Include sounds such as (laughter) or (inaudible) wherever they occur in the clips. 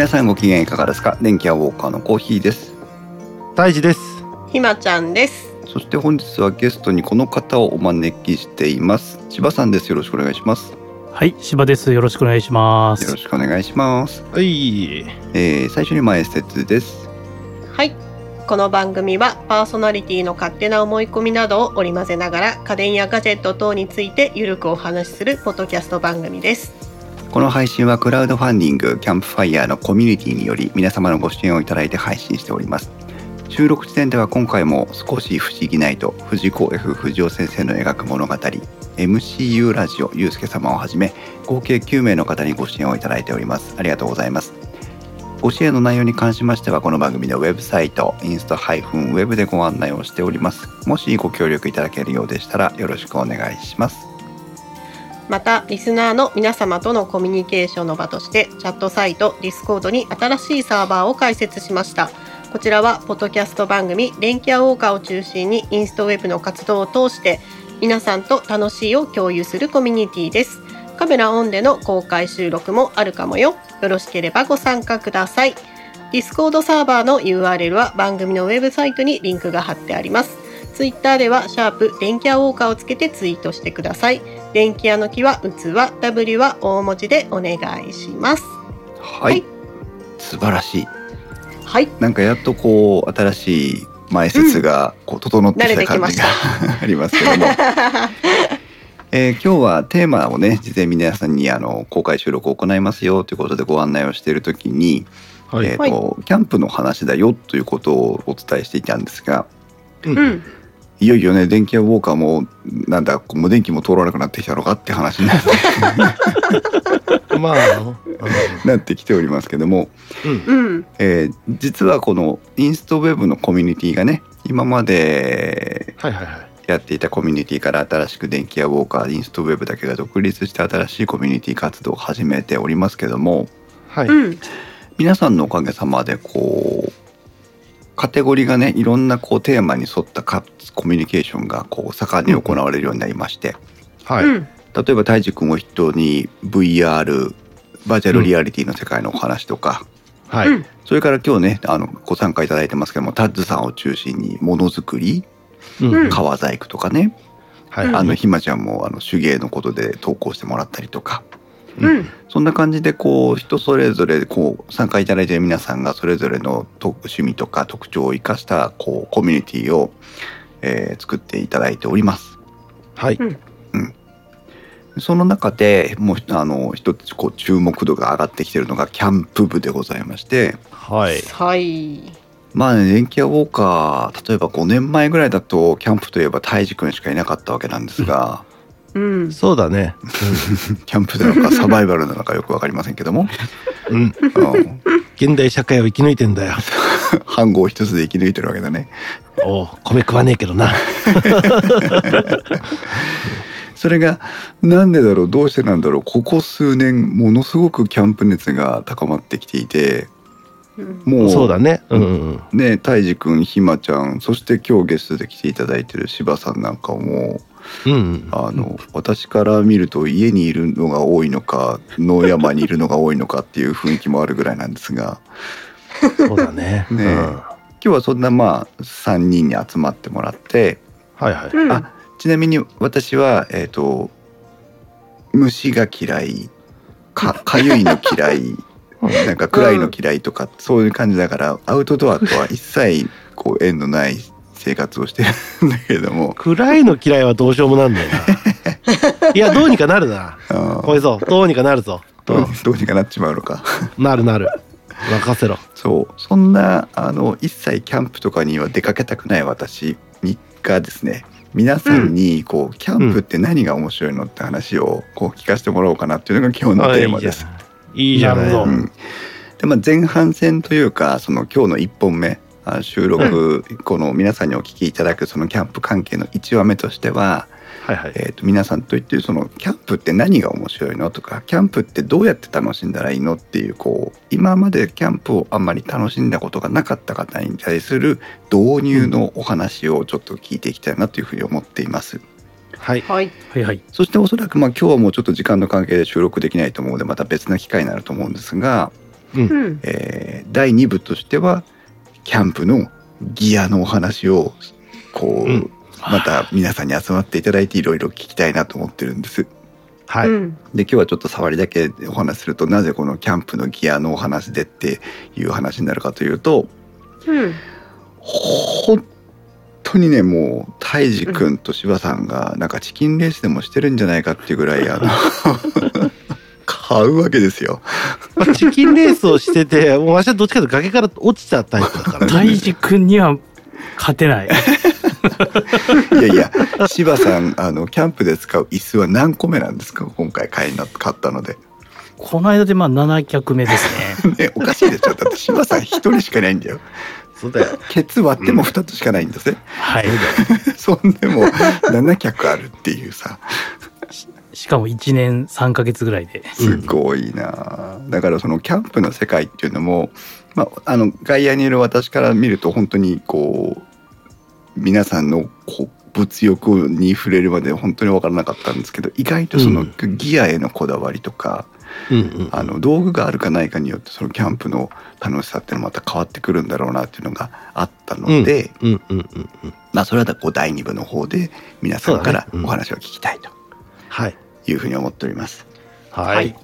皆さんご機嫌いかがですか？電気屋ウォーカーのコーヒーです。大事です。ひまちゃんです。そして本日はゲストにこの方をお招きしています。千葉さんです。よろしくお願いします。はい、柴です。よろしくお願いします。よろしくお願いします、はい。えー、最初に前説です。はい。この番組はパーソナリティの勝手な思い込みなどを織り交ぜながら家電やガジェット等についてゆるくお話しするポッドキャスト番組ですこの配信はクラウドファンディングキャンプファイヤーのコミュニティにより皆様のご支援をいただいて配信しております。収録時点では今回も少し不思議ないと藤子 F 不二雄先生の描く物語 MCU ラジオゆうすけ様をはじめ合計9名の方にご支援をいただいております。ありがとうございます。ご支援の内容に関しましてはこの番組のウェブサイトインスタ -web でご案内をしております。もしご協力いただけるようでしたらよろしくお願いします。またリスナーの皆様とのコミュニケーションの場としてチャットサイト Discord に新しいサーバーを開設しました。こちらはポッドキャスト番組電気屋ウォーカーを中心にインストウェブの活動を通して皆さんと楽しいを共有するコミュニティです。カメラオンでの公開収録もあるかもよ。よろしければご参加ください。Discord サーバーの URL は番組のウェブサイトにリンクが貼ってあります。ツイッターではシャープ電気屋ウォーカーをつけてツイートしてください。電気屋の木は器 W は大文字でお願いします。はい、はい。素晴らしい。はい。なんかやっとこう新しい前説がこう整ってきた感じが、(laughs) ありますけども、(laughs) えー今日はテーマをね事前に皆さんにあの公開収録を行いますよということでご案内をしている時に、はい、えーとキャンプの話だよということをお伝えしていたんですがうんいよいよね電気屋ウォーカーもなんだもう電気も通らなくなってきたのかって話になって (laughs) まあ、なってきておりますけども、うん、うん。えー実はこのインストウェブのコミュニティがね今まではいはいはい。やっていたコミュニティから新しく電気屋ウォーカーインストウェブだけが独立して新しいコミュニティ活動を始めておりますけども。はい。うん。皆さんのおかげさまでこうカテゴリーがねいろんなこうテーマに沿ったかコミュニケーションがこう盛んに行われるようになりまして、はい。うん。例えば太一君を筆頭に VR バーチャルリアリティの世界のお話とか、はい。うん。それから今日ねあのご参加いただいてますけどもタッズさんを中心にものづくりうん。うん。革細工とかね、はい。うん。あのひまちゃんもあの手芸のことで投稿してもらったりとかうん。そんな感じでこう人それぞれこう参加いただいている皆さんがそれぞれのと趣味とか特徴を生かしたこうコミュニティを、えー作っていただいております。はい。その中でもうあの一つこう注目度が上がってきているのがキャンプ部でございまして。はい。はい。まあね電気屋ウォーカー例えば5年前ぐらいだとキャンプといえば泰治君しかいなかったわけなんですが、うんそうだね。(laughs) キャンプなのかサバイバルなのかよく分かりませんけども、うん。現代社会を生き抜いてんだよ。(laughs) 飯盒一つで生き抜いてるわけだね。おう米食わねえけどな。(laughs) それがなんでだろうどうしてなんだろうここ数年ものすごくキャンプ熱が高まってきていてうんもうそうだね。うんうん。ね泰治君ひまちゃんそして今日ゲストで来ていただいてる柴さんなんかもうんうん。あの私から見ると家にいるのが多いのか野山にいるのが多いのかっていう雰囲気もあるぐらいなんですがそうだね。ねうん今日はそんなまあ3人に集まってもらってはいはい。うんあちなみに私はえっ、と虫が嫌いか (laughs) かゆいの嫌いなんか暗いの嫌いとかそういう感じだからアウトドアとは一切こう縁のない生活をしてるんだけれども暗いの嫌いはどうしようもなんだよな。(laughs) いや、どうにかなるな。こいぞ。どうにかなるぞ。どうどうにかなっちまうのかなるなる。任せろ。そうそんなあの一切キャンプとかには出かけたくない私にがですね皆さんにこう、キャンプって何が面白いのって話をこう聞かせてもらおうかなっていうのが今日のテーマです。いいじゃない。うんでまあ、前半戦というかその今日の1本目あ収録、この皆さんにお聞きいただくそのキャンプ関係の1話目としては、はいはい。えー、と皆さんと言ってるそのキャンプって何が面白いの？とかキャンプってどうやって楽しんだらいいの？っていうこう今までキャンプをあんまり楽しんだことがなかった方に対する導入のお話をちょっと聞いていきたいなというふうに思っています。はい。はい。はいはい。そしておそらくまあ今日はもうちょっと時間の関係で収録できないと思うのでまた別な機会になると思うんですが、うん。えー第2部としてはキャンプのギアのお話をこう、うんまた皆さんに集まっていただいていろいろ聞きたいなと思ってるんです。はい。うん。で今日はちょっと触りだけお話しするとなぜこのキャンプのギアのお話でっていう話になるかというとうん。本当にねもう泰治君と柴さんがなんかチキンレースでもしてるんじゃないかっていうぐらいあの (laughs) 買うわけですよ。まあチキンレースをしてて、(laughs) もう私はどっちかというと崖から落ちたタイプだか。大治君には勝てない。(laughs) いやいや柴さんあのキャンプで使う椅子は何個目なんですか？今回買いな買ったので。この間でまあ7脚目ですね。(laughs) ねおかしいでしょだって柴さん一人しかいないんだよ。そうだよ。ケツ割っても2つしかないんだぜ。はい。そんでも7脚あるっていうさ。しかも1年3ヶ月ぐらいで。すごいな、だからそのキャンプの世界っていうのも、まあ、あの外野にいる私から見ると本当にこう皆さんのこう物欲に触れるまで本当に分からなかったんですけど意外とそのギアへのこだわりとか、うんうん。あの道具があるかないかによってそのキャンプの楽しさっていうのもまた変わってくるんだろうなっていうのがあったので、うんうんうんうん。まあそれはこう第2部の方で皆さんからお話を聞きたいとはい。いうふうに思っております。はい。はい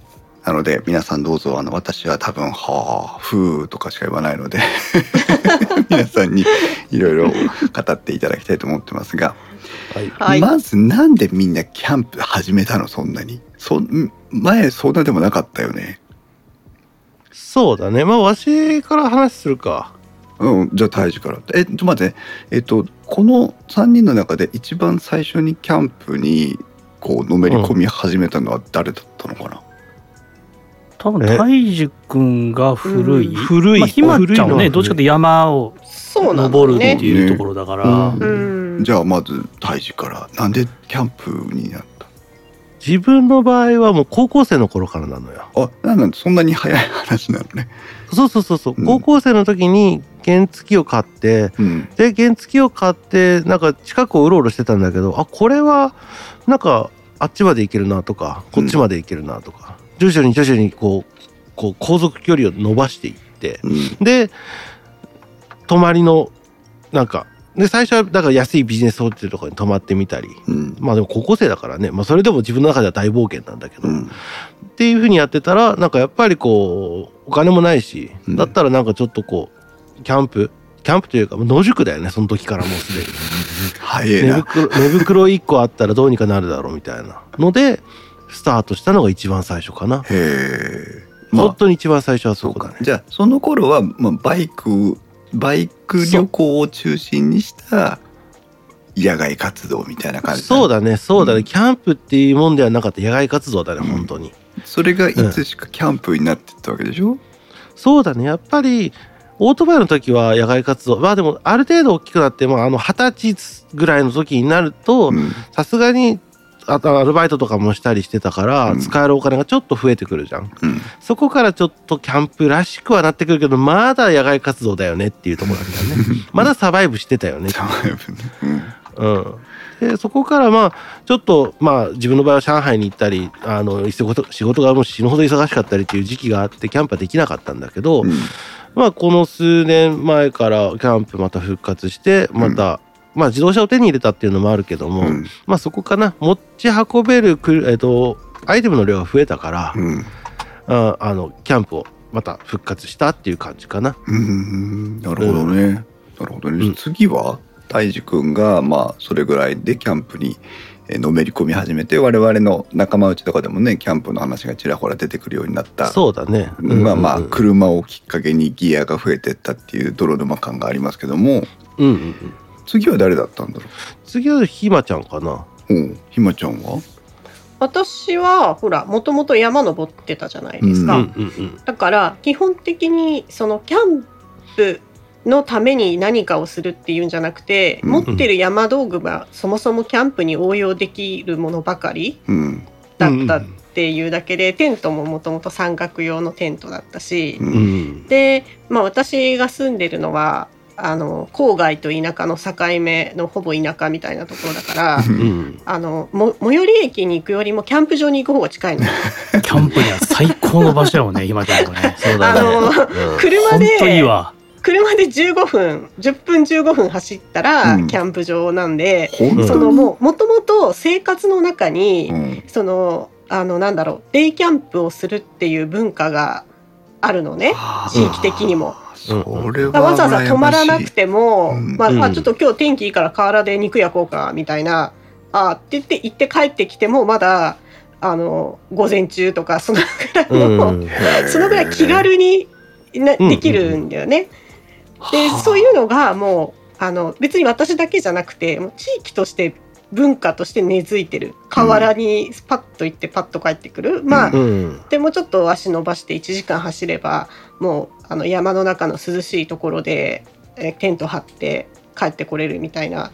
なので皆さんどうぞあの私は多分「はあふう」とかしか言わないので (laughs) 皆さんにいろいろ語っていただきたいと思ってますが、はい。はい。まずなんでみんなキャンプ始めたのそんなに？そん前そんなでもなかったよねそうだね。まあ、わしから話するか。うんじゃあ大治からえちょっと待ってえっとこの3人の中で一番最初にキャンプにこうのめり込み始めたのは誰だったのかな、多分え？大治君が古い。うん古い。まあ、ひまちゃんはね、古いのどっちかというと山を登るってね。いうところだから、うんうん。じゃあまず大治からなんでキャンプになった？自分の場合はもう高校生の頃からなのよ。あなんなんそんなに早い話なのねそうそうそうそう。うん高校生の時に原付きを買って、うんで、原付きを買って、なんか近くをうろうろしてたんだけど、あ、これは、なんか、あっちまで行けるなとか、こっちまで行けるなとか、徐々に徐々にこう、こう、航続距離を伸ばしていって、うん。で、泊まりの、なんか、で、最初は、だから安いビジネスホテルとかに泊まってみたり、うん。まあでも高校生だからね、まあそれでも自分の中では大冒険なんだけど、うん。っていうふうにやってたら、なんかやっぱりこう、お金もないし、うん。だったらなんかちょっとこう、キャンプ、キャンプというか、野宿だよね、その時からもうすでに。早いな。寝袋、寝袋1個あったらどうにかなるだろうみたいな。ので、スタートしたのが一番最初かな。へえ。ま本あ当に一番最初はそそううだね。か。じゃあその頃は、まあ、バイクバイク旅行を中心にした野外活動みたいな感じだそうだね、そうだね、うん。キャンプっていうもんではなかった野外活動だね、うん。本当に。それがいつしかキャンプになってったわけでしょ、そうだね、やっぱり、オートバイの時は野外活動。まあでも、ある程度大きくなって、まあ、あの、二十歳ぐらいの時になると、うんさすがに、あとアルバイトとかもしたりしてたから、うん使えるお金がちょっと増えてくるじゃん。うんそこからちょっとキャンプらしくはなってくるけど、まだ野外活動だよねっていうところなんだよね。(laughs) まだサバイブしてたよね。サバイブねうん。で、そこからまあ、ちょっと、まあ、自分の場合は上海に行ったり、あの、仕事、仕事がもう死ぬほど忙しかったりっていう時期があって、キャンプはできなかったんだけど、うんうんまあ、この数年前からキャンプまた復活して、また、まあ、自動車を手に入れたっていうのもあるけども、うん。まあ、そこかな。持ち運べるえっと、アイテムの量が増えたから、うん。ああの、キャンプをまた復活したっていう感じかな。うん。なるほどね、なるほどね、うん次は大治君がまあそれぐらいでキャンプにえーのめり込み始めて我々の仲間内とかでもねキャンプの話がちらほら出てくるようになったそうだね。まあまあうんうん車をきっかけにギアが増えてったっていう泥沼感がありますけどもうんうんうん。次は誰だったんだろ次はひまちゃんかな。うおうひまちゃんは？私はほらもともと山登ってたじゃないですか、うんうんうん。だから基本的にそのキャンプのために何かをするっていうんじゃなくて、うん持ってる山道具がそもそもキャンプに応用できるものばかりうんだったっていうだけで、テントももともと三角用のテントだったし、うんうん。で、まあ、私が住んでるのはあの郊外と田舎の境目のほぼ田舎みたいなところだからうん。あのも最寄り駅に行くよりもキャンプ場に行く方が近いの。キャャンプには最高の場所やもんね、(laughs) 今ちゃんとね。そうだね。あのうん車本当いいでわ。車で15分10分15分走ったらうん。キャンプ場なんで、本当そのもうもともと生活の中に、うん。そのあのなんだろうデイキャンプをするっていう文化があるのね地域的にも。わざわざ泊まらなくても、うん。まあ、まあうんちょっと今日天気いいから河原で肉焼こうかみたいなあーって言って行って帰ってきてもまだあの午前中とかそのぐらいの、うん。そのぐらい気軽になうん。できるんだよね。でそういうのがもうあの別に私だけじゃなくてもう地域として文化として根付いてる。河原にパッと行ってパッと帰ってくる、まあ、うん。でもうちょっと足伸ばして1時間走ればもうあの山の中の涼しいところでえテント張って帰ってこれるみたいな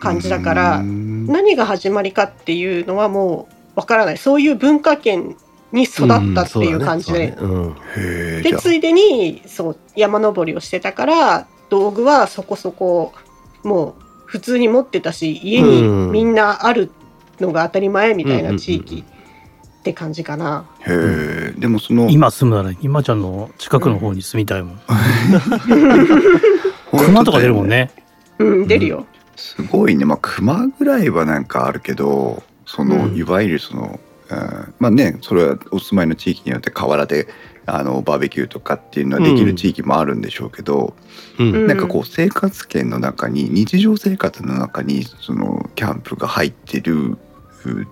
感じだからうん。何が始まりかっていうのはもうわからない。そういう文化圏に育ったっていう感じで、でついでにそう山登りをしてたから道具はそこそこもう普通に持ってたし家にうん。みんなあるのが当たり前みたいな地域って感じかな。へえでもその今住むなら、今ちゃんの近くの方に住みたいもん。(laughs) 熊とか出るもんね。うん、出るよ。すごいね。まあ熊ぐらいはなんかあるけどその、うん。いわゆるその、うん。まあねそれはお住まいの地域によって河原であのバーベキューとかっていうのはできる地域もあるんでしょうけど、うん。うん。なんかこう生活圏の中に日常生活の中にそのキャンプが入ってる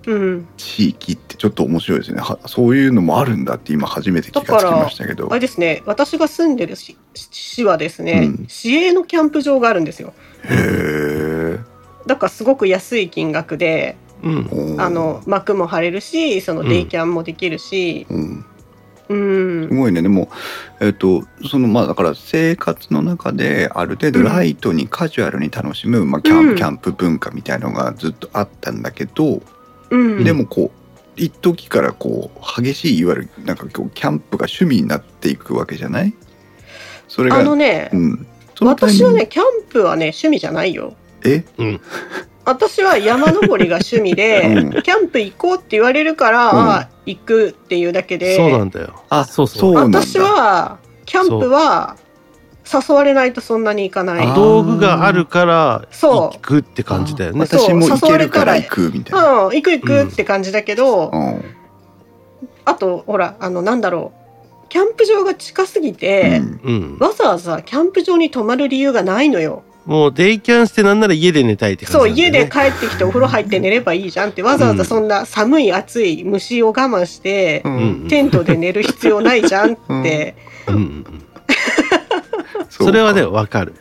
うん、地域ってちょっと面白いですね。はそういうのもあるんだって今初めて気がつきましたけど。あれですね私が住んでる市市はですね、うん。市営のキャンプ場があるんですよ。へえだからすごく安い金額でうん。あの幕も張れるしそのデイキャンもできるし、うん。うん。すごいね。でもえっ、とそのまあだから生活の中である程度ライトにカジュアルに楽しむ、まあ、キャンうん。キャンプ文化みたいのがずっとあったんだけど、うん、でもこう一時からこう激しいいわゆるなんかこうキャンプが趣味になっていくわけじゃない？それがあのね、うん、その私はねキャンプはね趣味じゃないよ。え？うん。私は山登りが趣味で、(laughs) うん。キャンプ行こうって言われるから、うん。あ行くっていうだけで。そうなんだよ。あそうそう。なんだ。私はキャンプは誘われないとそんなに行かない。あー。道具があるからそう。行くって感じだよね。そう。私も行けるから誘われ行くみたいな。うん、行く行くって感じだけど、うん。あとほらあのなんだろう。キャンプ場が近すぎて、うん。うん。わざわざキャンプ場に泊まる理由がないのよ。もうデイキャンしてなんなら家で寝たいって感じそう。家で帰ってきてお風呂入って寝ればいいじゃんってわざわざそんな寒い暑い虫を我慢してううん。ん。テントで寝る必要ないじゃんって、うんうん。それはね、わかる。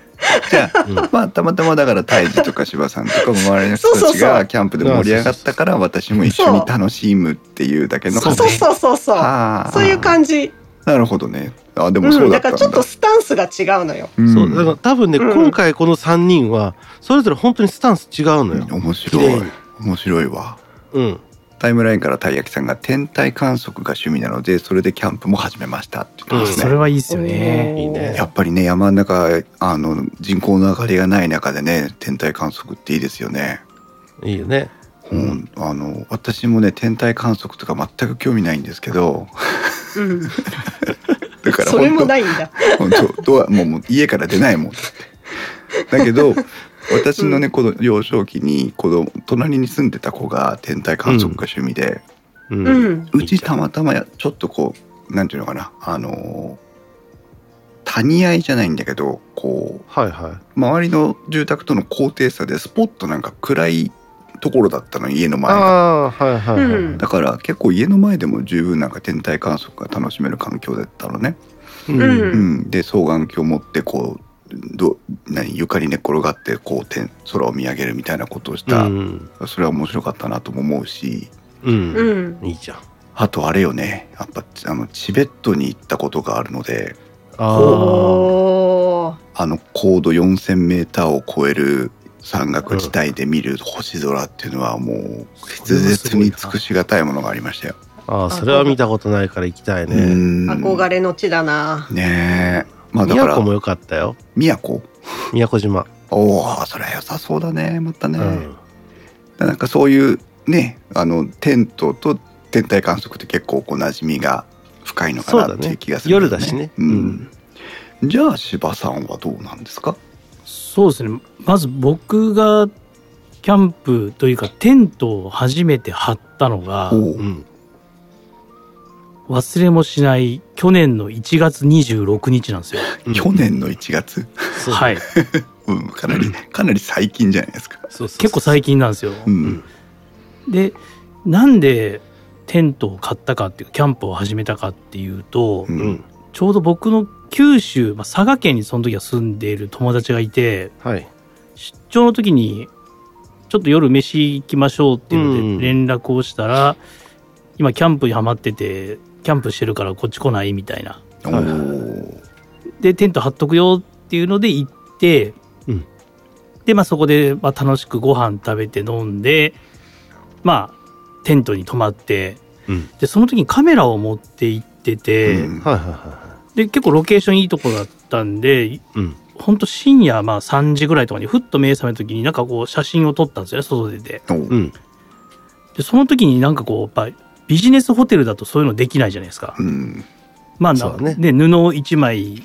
じゃあうん。まあたまたまだから泰治とか柴さんとか周りの人たちそうそうそう。がキャンプで盛り上がったから私も一緒に楽しむっていうだけのそう話そうそうそう。そういう感じ、なるほどね。あでもうん、そうだったんだ。だからちょっとスタンスが違うのよ。うん。そう、だから多分ね、うん。今回この3人は、それぞれ本当にスタンス違うのよ。面白い。綺麗に。面白いわ。うん。タイムラインからたい焼きさんが天体観測が趣味なのでそれでキャンプも始めましたって言ってますね、それはいいっすよね。いいね。やっぱりね山の中あの人口の明かりがない中でね天体観測っていいですよね。いいよね。うん、あの私もね天体観測とか全く興味ないんですけど。うん、だからそれも本ないんだ。当本当。ドアもうもう家から出ないもん。だけど私のね、この幼少期に子供隣に住んでた子が天体観測が趣味で、う。うん。ん、うちたまたまやちょっとこうなんていうのかなあの谷合いじゃないんだけどこうはいは周りの住宅との高低差でスポッとなんか暗いところだったの家のい。前が。ああー、はいはいはい。うんだから結構家の前でも十分なんか天体観測が楽しめる環境だったのね。うんうんうん、で双眼鏡を持ってこうど何床に寝っ転がってこう天空を見上げるみたいなことをした、うん。それは面白かったなとも思うしうん。うん、いいじゃん。あとあれよねやっぱあのチベットに行ったことがあるのであの高度 4,000m を超える山岳地帯で見る星空っていうのはもう筆舌に尽くしがたいものがありましたよ。あ。ああ、それは見たことないから行きたいね。うん憧れの地だな。ねえまあだから宮古も良かったよ。宮古？宮古島。おおそれは良さそうだねまたね、うん。なんかそういうねあのテントと天体観測って結構こう馴染みが深いのかなっていう気がする、夜だしねうん、じゃあ柴さんはどうなんですか？そうですね。まず僕がキャンプというかテントを初めて張ったのがおう。うん。忘れもしない去年の1月26日なんですよ。う (laughs) ん去年の1月、そう。はい。(laughs) うん、かなりかなり最近じゃないですか、結構最近なんですよ。うん。でなんでテントを買ったかっていうかキャンプを始めたかっていうと、ちょうど僕の九州、まあ、佐賀県にその時は住んでいる友達がいてはい。出張の時にちょっと夜飯行きましょうっていううんので連絡をしたら、今キャンプにハマっててキャンプしてるからこっち来ないみたいな。でテント張っとくよっていうので行って、うん。でまあそこでまあ楽しくご飯食べて飲んでまあテントに泊まってうん。でその時にカメラを持って行ってて、うん。はいはいはで結構ロケーションいいとこだったんでいうん。ほんと深夜まあ3時ぐらいとかにふっと目覚めた時になんかこう写真を撮ったんですよね外出て。おう。うん。でその時になんかこうやっぱビジネスホテルだとそういうのできないじゃないですか。うん。まあなねで布1枚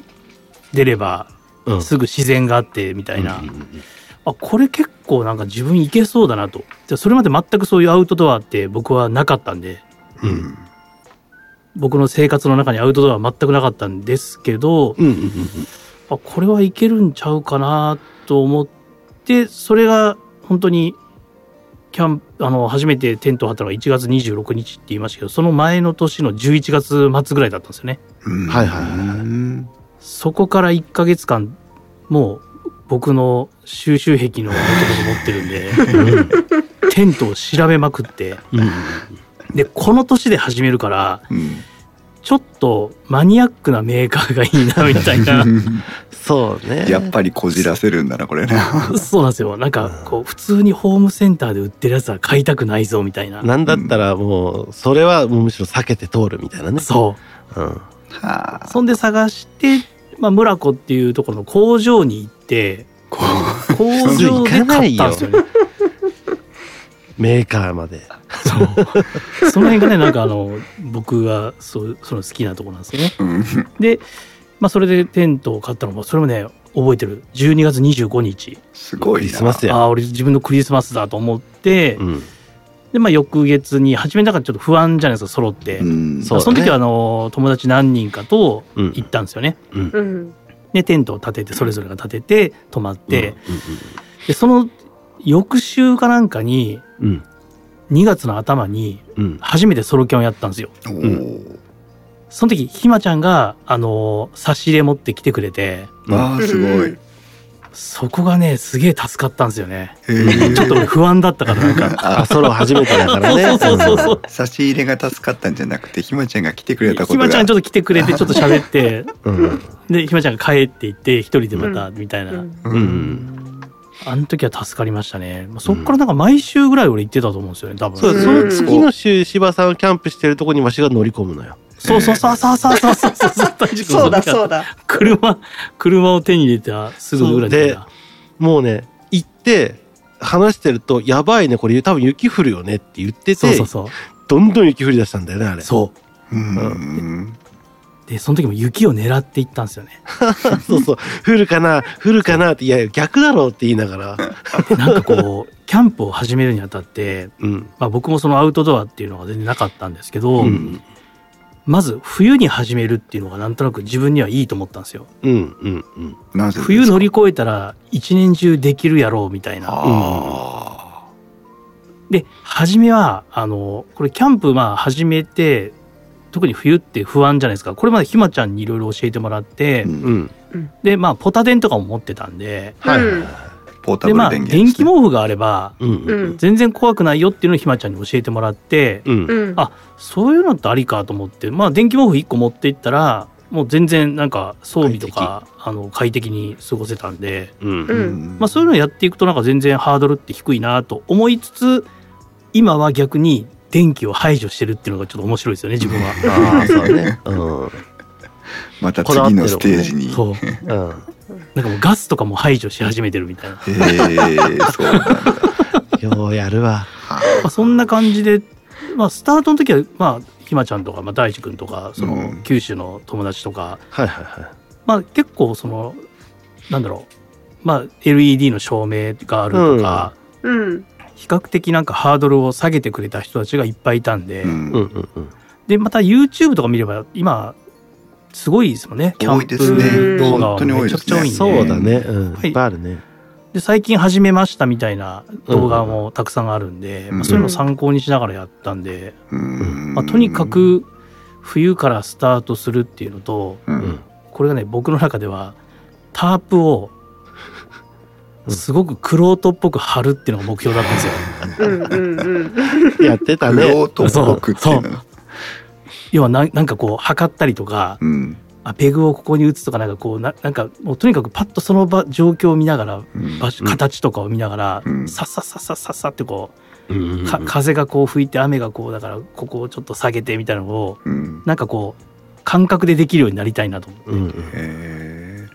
出ればうん。すぐ自然があってみたいな、うんうんうんあこれ結構なんか自分いけそうだなと。でそれまで全くそういうアウトドアって僕はなかったんで。うん僕の生活の中にアウトドアは全くなかったんですけどうんうんうんあこれはいけるんちゃうかなと思ってそれが本当にキャンプあの初めてテントを張ったのが1月26日って言いましたけどその前の年の11月末ぐらいだったんですよね。うん。はいはいはい。うんそこから1ヶ月間もう僕の収集癖の男と持ってるんでテントを調べまくってうんうん。でこの年で始めるからうんちょっとマニアックなメーカーがいいなみたいな。(laughs) そうね。やっぱりこじらせるんだなこれね。(laughs) そうなんですよ。なんかこう普通にホームセンターで売ってるやつは買いたくないぞみたいな。なんだったらもうそれはもうむしろ避けて通るみたいなね。そう。うん。はあ。そんで探して、まあ、村子っていうところの工場に行ってこ工場で買ったんですよ。ねメーカーまで。そう。その辺がねなんかあの僕がそうその好きなところなんですよね。ううん。で、まあ、それでテントを買ったのもそれもね覚えてる。12月25日。すごいな。クリスマスや。ああ俺自分のクリスマスだと思って、うん。でまあ翌月に初めだからちょっと不安じゃないですか揃って、うん。そうだね。その時はあの友達何人かとうん。行ったんですよね。うん。うん。でテントを立ててそれぞれが立てて泊まって、うん。でその翌週かなんかにうん。2月の頭にうん。初めてソロキャンをやったんですよ。おーその時ひまちゃんがあの差し入れ持ってきてくれてあーすごい。そこがねすげえ助かったんですよね。ちょっと俺不安だったからなんか。(laughs) あソロ初めてだからね。(laughs) そうそうそうそう。差し入れが助かったんじゃなくてひまちゃんが来てくれたことひがまちゃんちょっと来てくれてちょっと喋って。うん。うんでひまちゃんが帰って行って一人でまたみたいな、うん。うん。うんあの時は助かりましたね。まあそっからなんか毎週ぐらい俺行ってたと思うんですよね多分。そううんその次の週柴さんキャンプしてるとこにわしが乗り込むのよ。そうそうそうそうそうそう。そうそうそうだそうだ。車車を手に入れたすぐぐらいだったもうね行って話してるとやばいねこれ多分雪降るよねって言っててそうそうそう。どんどん雪降り出したんだよねあれ。そう。うんでその時も雪を狙って行ったんですよね。(laughs) そうそう。降るかな降るかなっていや逆だろうって言いながら。でなんかこうキャンプを始めるにあたって、うん。まあ、僕もそのアウトドアっていうのが全然なかったんですけど、うん。まず冬に始めるっていうのがなんとなく自分にはいいと思ったんですよ。うんうんうん。冬乗り越えたら一年中できるやろうみたいな。あで初めはあのこれキャンプまあ始めて特に冬って不安じゃないですか。これまでひまちゃんにいろいろ教えてもらって、ーうん。うん。でまあポタ電とかも持ってたんで。はいうん。ポータでまあブル電源電気毛布があればうん。全然怖くないよっていうのをひまちゃんに教えてもらって、うん。うん。あそういうのってありかと思ってまあ電気毛布1個持っていったらもう全然なんか装備とかあの快適に過ごせたんで、うん。ううん。まあ、そういうのをやっていくとなんか全然ハードルって低いなと思いつつ今は逆に電気を排除してるっていうのがちょっと面白いですよね自分は。ああそうね。うん。また次のステージに。そううん。なんかもうガスとかも排除し始めてるみたいな、へえそうなんだ。ようやるわ。まあ、そんな感じでまあ、スタートの時は、まあ、ひまちゃんとか、まあ、大地君とか、その、うん。九州の友達とか、はいはいはい。まあ、結構、その、なんだろう、まあ、LED の照明があるとか、うん。比較的なんかハードルを下げてくれた人たちがいっぱいいたんで。で、また YouTube とか見れば、今、すごいですよね。キャン多いですねプ動画めちゃくちゃ多いんで。そうだね。うん。はいいっぱいあるね。で、最近始めましたみたいな動画もたくさんあるんで、うんまあ、そういうのを参考にしながらやったんで、うんまあ、とにかく冬からスタートするっていうのと。これがね、僕の中では、タープを、うんすごくクロートっぽく貼るっていうのが目標だったんですよ。やってたクね。ロートっぽくっていう要はななんかこう、測ったりとか、うん。あペグをここに打つとかなんかこうななんかもうとにかくパッとその場状況を見ながらうん。形とかを見ながら、うん。さっさっさっさっさっさってこうんうん風がこう吹いて雨がこうだからここをちょっと下げてみたいなのをうん。なんかこう感覚でできるようになりたいなと思って、うんうん。えー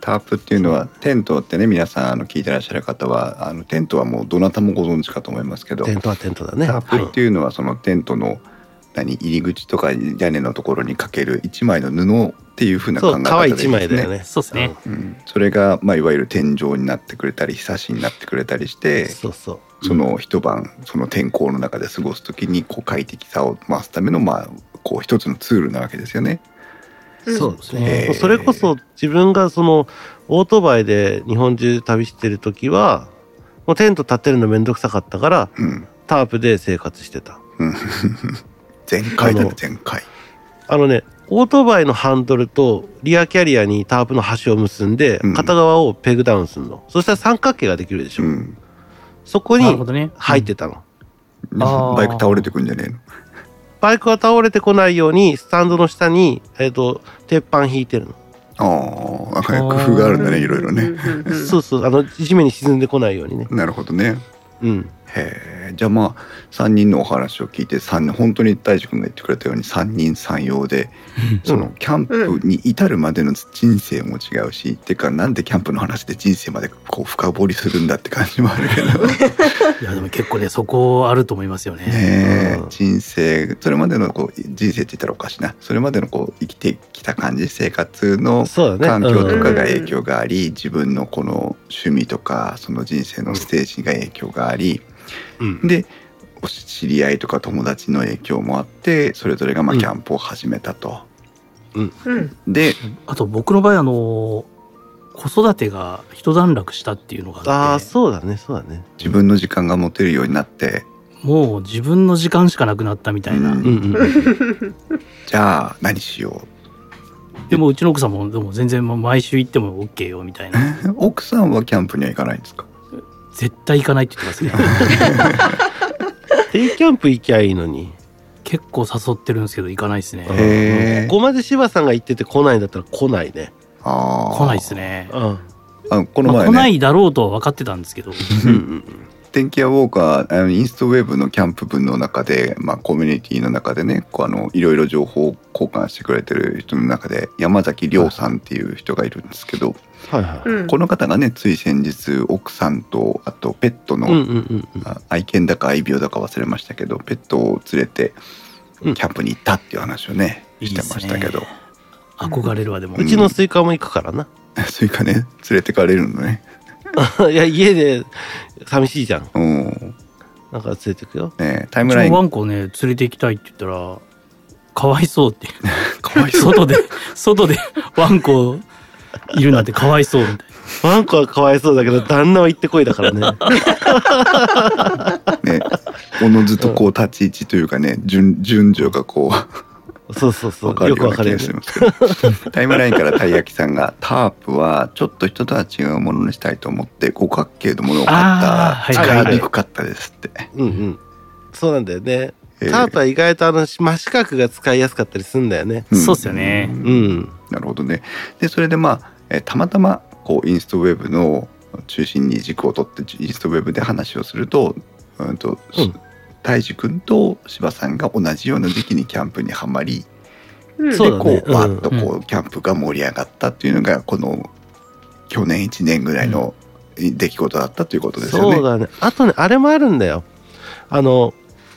タープっていうのはテントってね皆さんあの聞いてらっしゃる方はあのテントはもうどなたもご存知かと思いますけどテントはテントだね。タープっていうのはそのテントの何入り口とか屋根のところにかける一枚の布っていう風な考え方で皮一枚だよね。そうですねうん、それが、まあ、いわゆる天井になってくれたりひさしになってくれたりしうん。てそうそう。その一晩その天候の中で過ごす時にこう快適さを増すためのまあこう一つのツールなわけですよね。そうですへね。ーそれこそ自分がそのオートバイで日本中旅してる時は、もうテント立てるのめんどくさかったから、うん、タープで生活してた。うん (laughs) 全開だねあの全開。あのね、オートバイのハンドルとリアキャリアにタープの端を結んでうん、片側をペグダウンするの。そしたら三角形ができるでしょ。うん、そこに入ってたの。あーバイク倒れてくんじゃねえの？バイクが倒れてこないように、スタンドの下に、えっ、と、鉄板引いてるの。ああ工夫があるんだねいろいろね。そうそう、あの、地面に沈んでこないようにね。なるほどね。うん。へえ。じゃあまあ3人のお話を聞いて三人本当に大地君が言ってくれたように三人三様でそのキャンプに至るまでの人生も違うし、っていうかなんでキャンプの話で人生までこう深掘りするんだって感じもあるけど。(laughs) いやでも結構ねそこあると思いますよね。ねえうん。人生それまでのこう人生って言ったらおかしいな。それまでのこう生きてきた感じ生活の。環境とかがうん。影響があり、自分のこの趣味とかその人生のステージが影響があり、でお知り合いとか友達の影響もあってそれぞれがまあうん。キャンプを始めたと。うん。であと僕の場合あの子育てが一段落したっていうのがああ、あってそうだね、そうだね。自分の時間が持てるようになって。もう自分の時間しかなくなったみたいな、うん。うんうん。じゃあ何しよでもうちの奥さんもでも全然もう毎週行っても OK よみたいな。う (laughs) 奥さんはキャンプには行かないんですか？絶対行かないって言ってますねデイキャンプ行きゃいいのに。結構誘ってるんですけど行かないですね。ここまで柴さんが行ってて来ないんだったら来ないね。あー。来ないですね、うん。あこのまあ、前ね、来ないだろうとは分かってたんですけど。うんうん天気屋ウォーカーあのインストウェブのキャンプ部の中で、まあ、コミュニティの中でねこうあのいろいろ情報交換してくれてる人の中で山崎亮さんっていう人がいるんですけど、はいはい。うん。この方がねつい先日奥さんとあとペットの、うんうんうんうん。あ愛犬だか愛病だか忘れましたけどペットを連れてうん。キャンプに行ったっていう話をね、していいですね。ましたけど。憧れるわでも、うん。うちのスイカも行くからな。それかね連れてかれるのね (laughs) いや、家で寂しいじゃん。うんなんか連れてくよ。ねうんタイムラインワンコね連れて行きたいって言ったらかわいそうって (laughs) かわいそう外で外でワンコいるなんてかわいそうみたいワンコはかわいそうだけど、旦那は行ってこいだからね。(laughs) ねおのずとこう立ち位置というかね順順序がこうそうそうそう。分かるよくわかるよね。ますけどタイムラインからたい焼きさんがタープはちょっと人とは違うものにしたいと思って五角形のものを買った使いにくかったですって、うんうん。そうなんだよね。えータープは意外とあの真四角が使いやすかったりするんだよね。んそうっすよねうん。なるほどねでそれでまあ、えーたまたまこうインストウェブの中心に軸を取ってインストウェブで話をすると,、うん、とうん大地君と柴さんが同じような時期にキャンプにはまりうんでこうわうんっとこうキャンプが盛り上がったっていうのがこの去年1年ぐらいの出来事だったということですよね。そうだね。あとね、あれもあるんだよ。あの、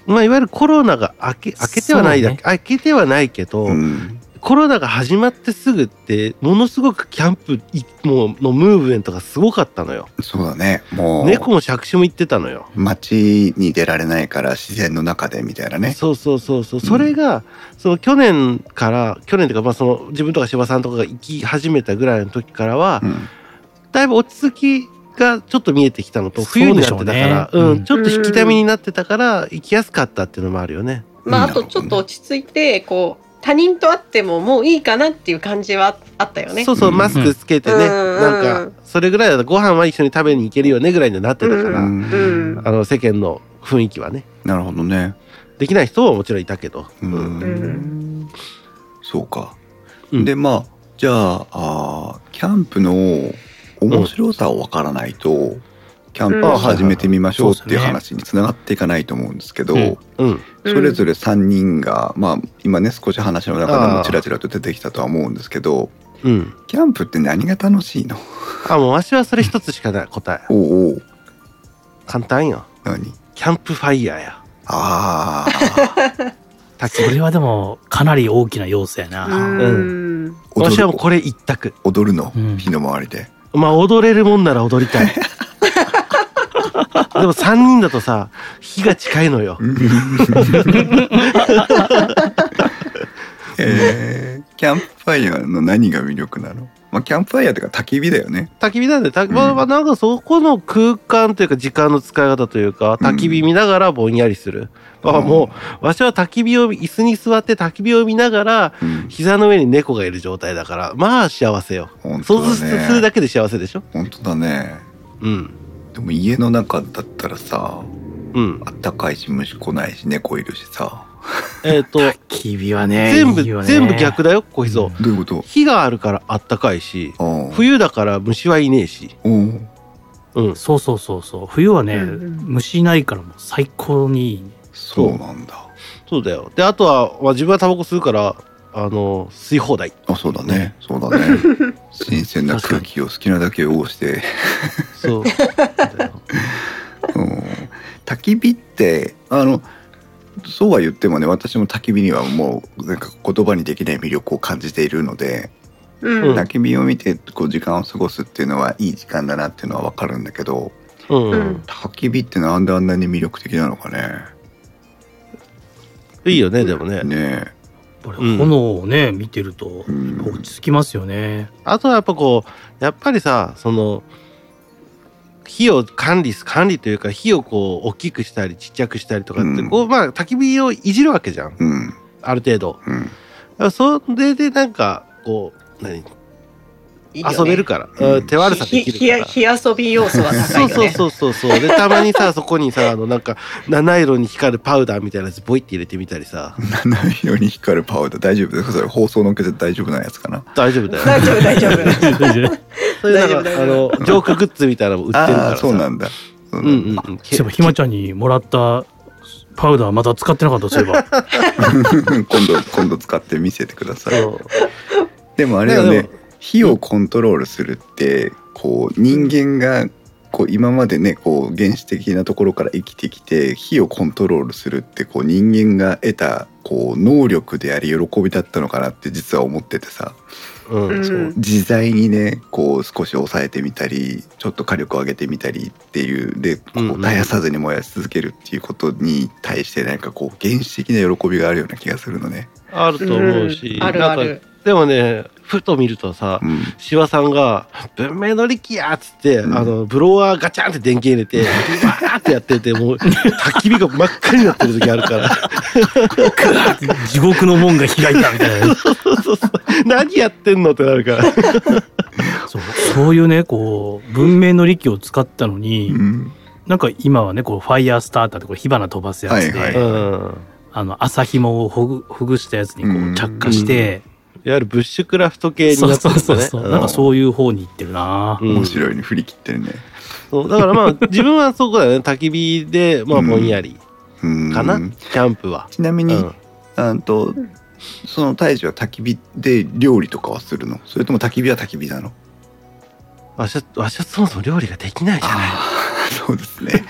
まあいわゆるコロナが明け明けてはないだ、ね明けてはないけど、うんコロナが始まってすぐってものすごくキャンプいもうのムーブメントがすごかったのよ。そうだねもう猫も借子も行ってたのよ。街に出られないから自然の中でみたいなねそうそうそうそう。それが、その去年から、去年というか、まあその自分とか柴さんとかが行き始めたぐらいの時からは、うんだいぶ落ち着きがちょっと見えてきたのと、そう冬になってたから、うんうん、ちょっと引きためになってたから、行きやすかったっていうのもあるよね。まあ、あうんとちょっと落ち着いてこう他人と会ってももういいかなっていう感じはあったよね。そうそう、うんマスクつけてね、うんなんか、それぐらいだとご飯は一緒に食べに行けるよねぐらいになってたから、うんうんあの世間の雰囲気はね。なるほどね。できない人ももちろんいたけど。うん。うん。そうか、うん。でまあじゃああーキャンプの面白さをわからないと、キャンプを始めてみましょうっていう話につながっていかないと思うんですけど、うんうん。それぞれ3人が、まあ今ね少し話の中でもちらちらと出てきたとは思うんですけどうん。キャンプって何が楽しいの？あ、もうわしはそれ一つしかない答え。(laughs) おうおう簡単よ。何？キャンプファイヤーや。ああ (laughs) それはでもかなり大きな要素やな。うんわし踊るはもうこれ一択。踊るの、うん火の周りでまあ踊れるもんなら踊りたい。(laughs) でも3人だとさ、火が近いのよ。(laughs) えー、キャンプファイヤーの何が魅力なの？まあキャンプファイヤーっていうか焚き火だよね。焚き火なんで、たまあまあなんかそこの空間というか時間の使い方というか、焚き火見ながらぼんやりする。まあもう、わしは焚き火を、椅子に座って焚き火を見ながら、うん。膝の上に猫がいる状態だから、まあ幸せよ。本そうす当だね。するだけで幸せでしょ？本当だね。うん。でも家の中だったらさうん。あったかいし虫来ないし猫いるしさえっ、と、キビはね、全部、いいよね全部逆だよ、小秘蔵。どういうこと？火があるからあったかいし、冬だから虫はいねえし。うん。そうそうそうそう。冬はね、うん虫いないからもう最高にいいね。そうなんだそうだよ。で、あとは、まあ、自分はタバコ吸うから、あの、吸い放題。あそうだね。そうだね。(laughs) 新鮮な空気を好きなだけ応して。そう。(laughs) 焚き火ってあのそうは言ってもね私も焚き火にはもうなんか言葉にできない魅力を感じているのでうん。うん焚き火を見てこう時間を過ごすっていうのはいい時間だなっていうのは分かるんだけどうん。うん。焚き火ってなんであんなに魅力的なのかね。いいよね、でもね。ねこれうん炎をね、見てると落ち着きますよね。あとはやっぱこう、やっぱりさ、その、火を管理す、管理というか、火をこう、大きくしたり、ちっちゃくしたりとかって、うんこう、まあ、焚き火をいじるわけじゃん。うんある程度。うんそれでなんか、こう、何？いいよね遊べるから、うんうん手悪さできひるから。ひ火遊び要素は高そいうよね。そうそうそうそう。で、たまにさ、そこにさ、あの、なんか、七色に光るパウダーみたいなやつ、ボイって入れてみたりさ、七色に光るパウダー大丈夫ですか？それ放送のけて大丈夫なやつかな？大丈夫だよ。大丈夫大丈夫。(laughs) そういうなんか、あ大丈夫大丈の、ジョークグッズみたいなのも売ってるからさ。ああそうなんだそううんうんうん。そういえばひまちゃんにもらったパウダーまだ使ってなかったそういえば。(laughs) 今度今度使って見せてくださいそうでもあれよね火をコントロールするってこう人間がこう今までねこう原始的なところから生きてきて火をコントロールするってこう人間が得たこう能力であり喜びだったのかなって実は思っててさうん。うんそう。自在にねこう少し抑えてみたりちょっと火力を上げてみたりっていうでこう絶やさずに燃やし続けるっていうことに対してなんかこう原始的な喜びがあるような気がするのね。あると思うし、うんあるあなんるか。でもね、ふと見るとさう、ん。シワさんが、文明の力やっつって、うん。あの、ブロワーガチャンって電源入れて、うわーってやってて、もう、焚き火が真っ赤になってる時あるから、地獄の門が開いたみたいな。そうそうそう何やってんのってなるから。そうそういうね、こう、文明の利器を使ったのに、うん。なんか今はね、こう、ファイヤースターターってこう火花飛ばすやつで、はいうん。あの、朝紐をほぐ、ほぐしたやつにこうん。う着火して、いわゆるブッシュクラフト系にそうなってるんだね。そうそうそう、なんかそういう方に行ってるな、うん。面白いに振り切ってるね。そうだからまあ、(laughs) 自分はそこだよね。焚き火で、まあ、ぼんやり。うん。かな、キャンプは。ちなみに、うん。あんとその大樹は焚き火で料理とかはするの？それとも焚き火は焚き火なの？わしは、わしはそもそも料理ができないじゃない。ああそうですね。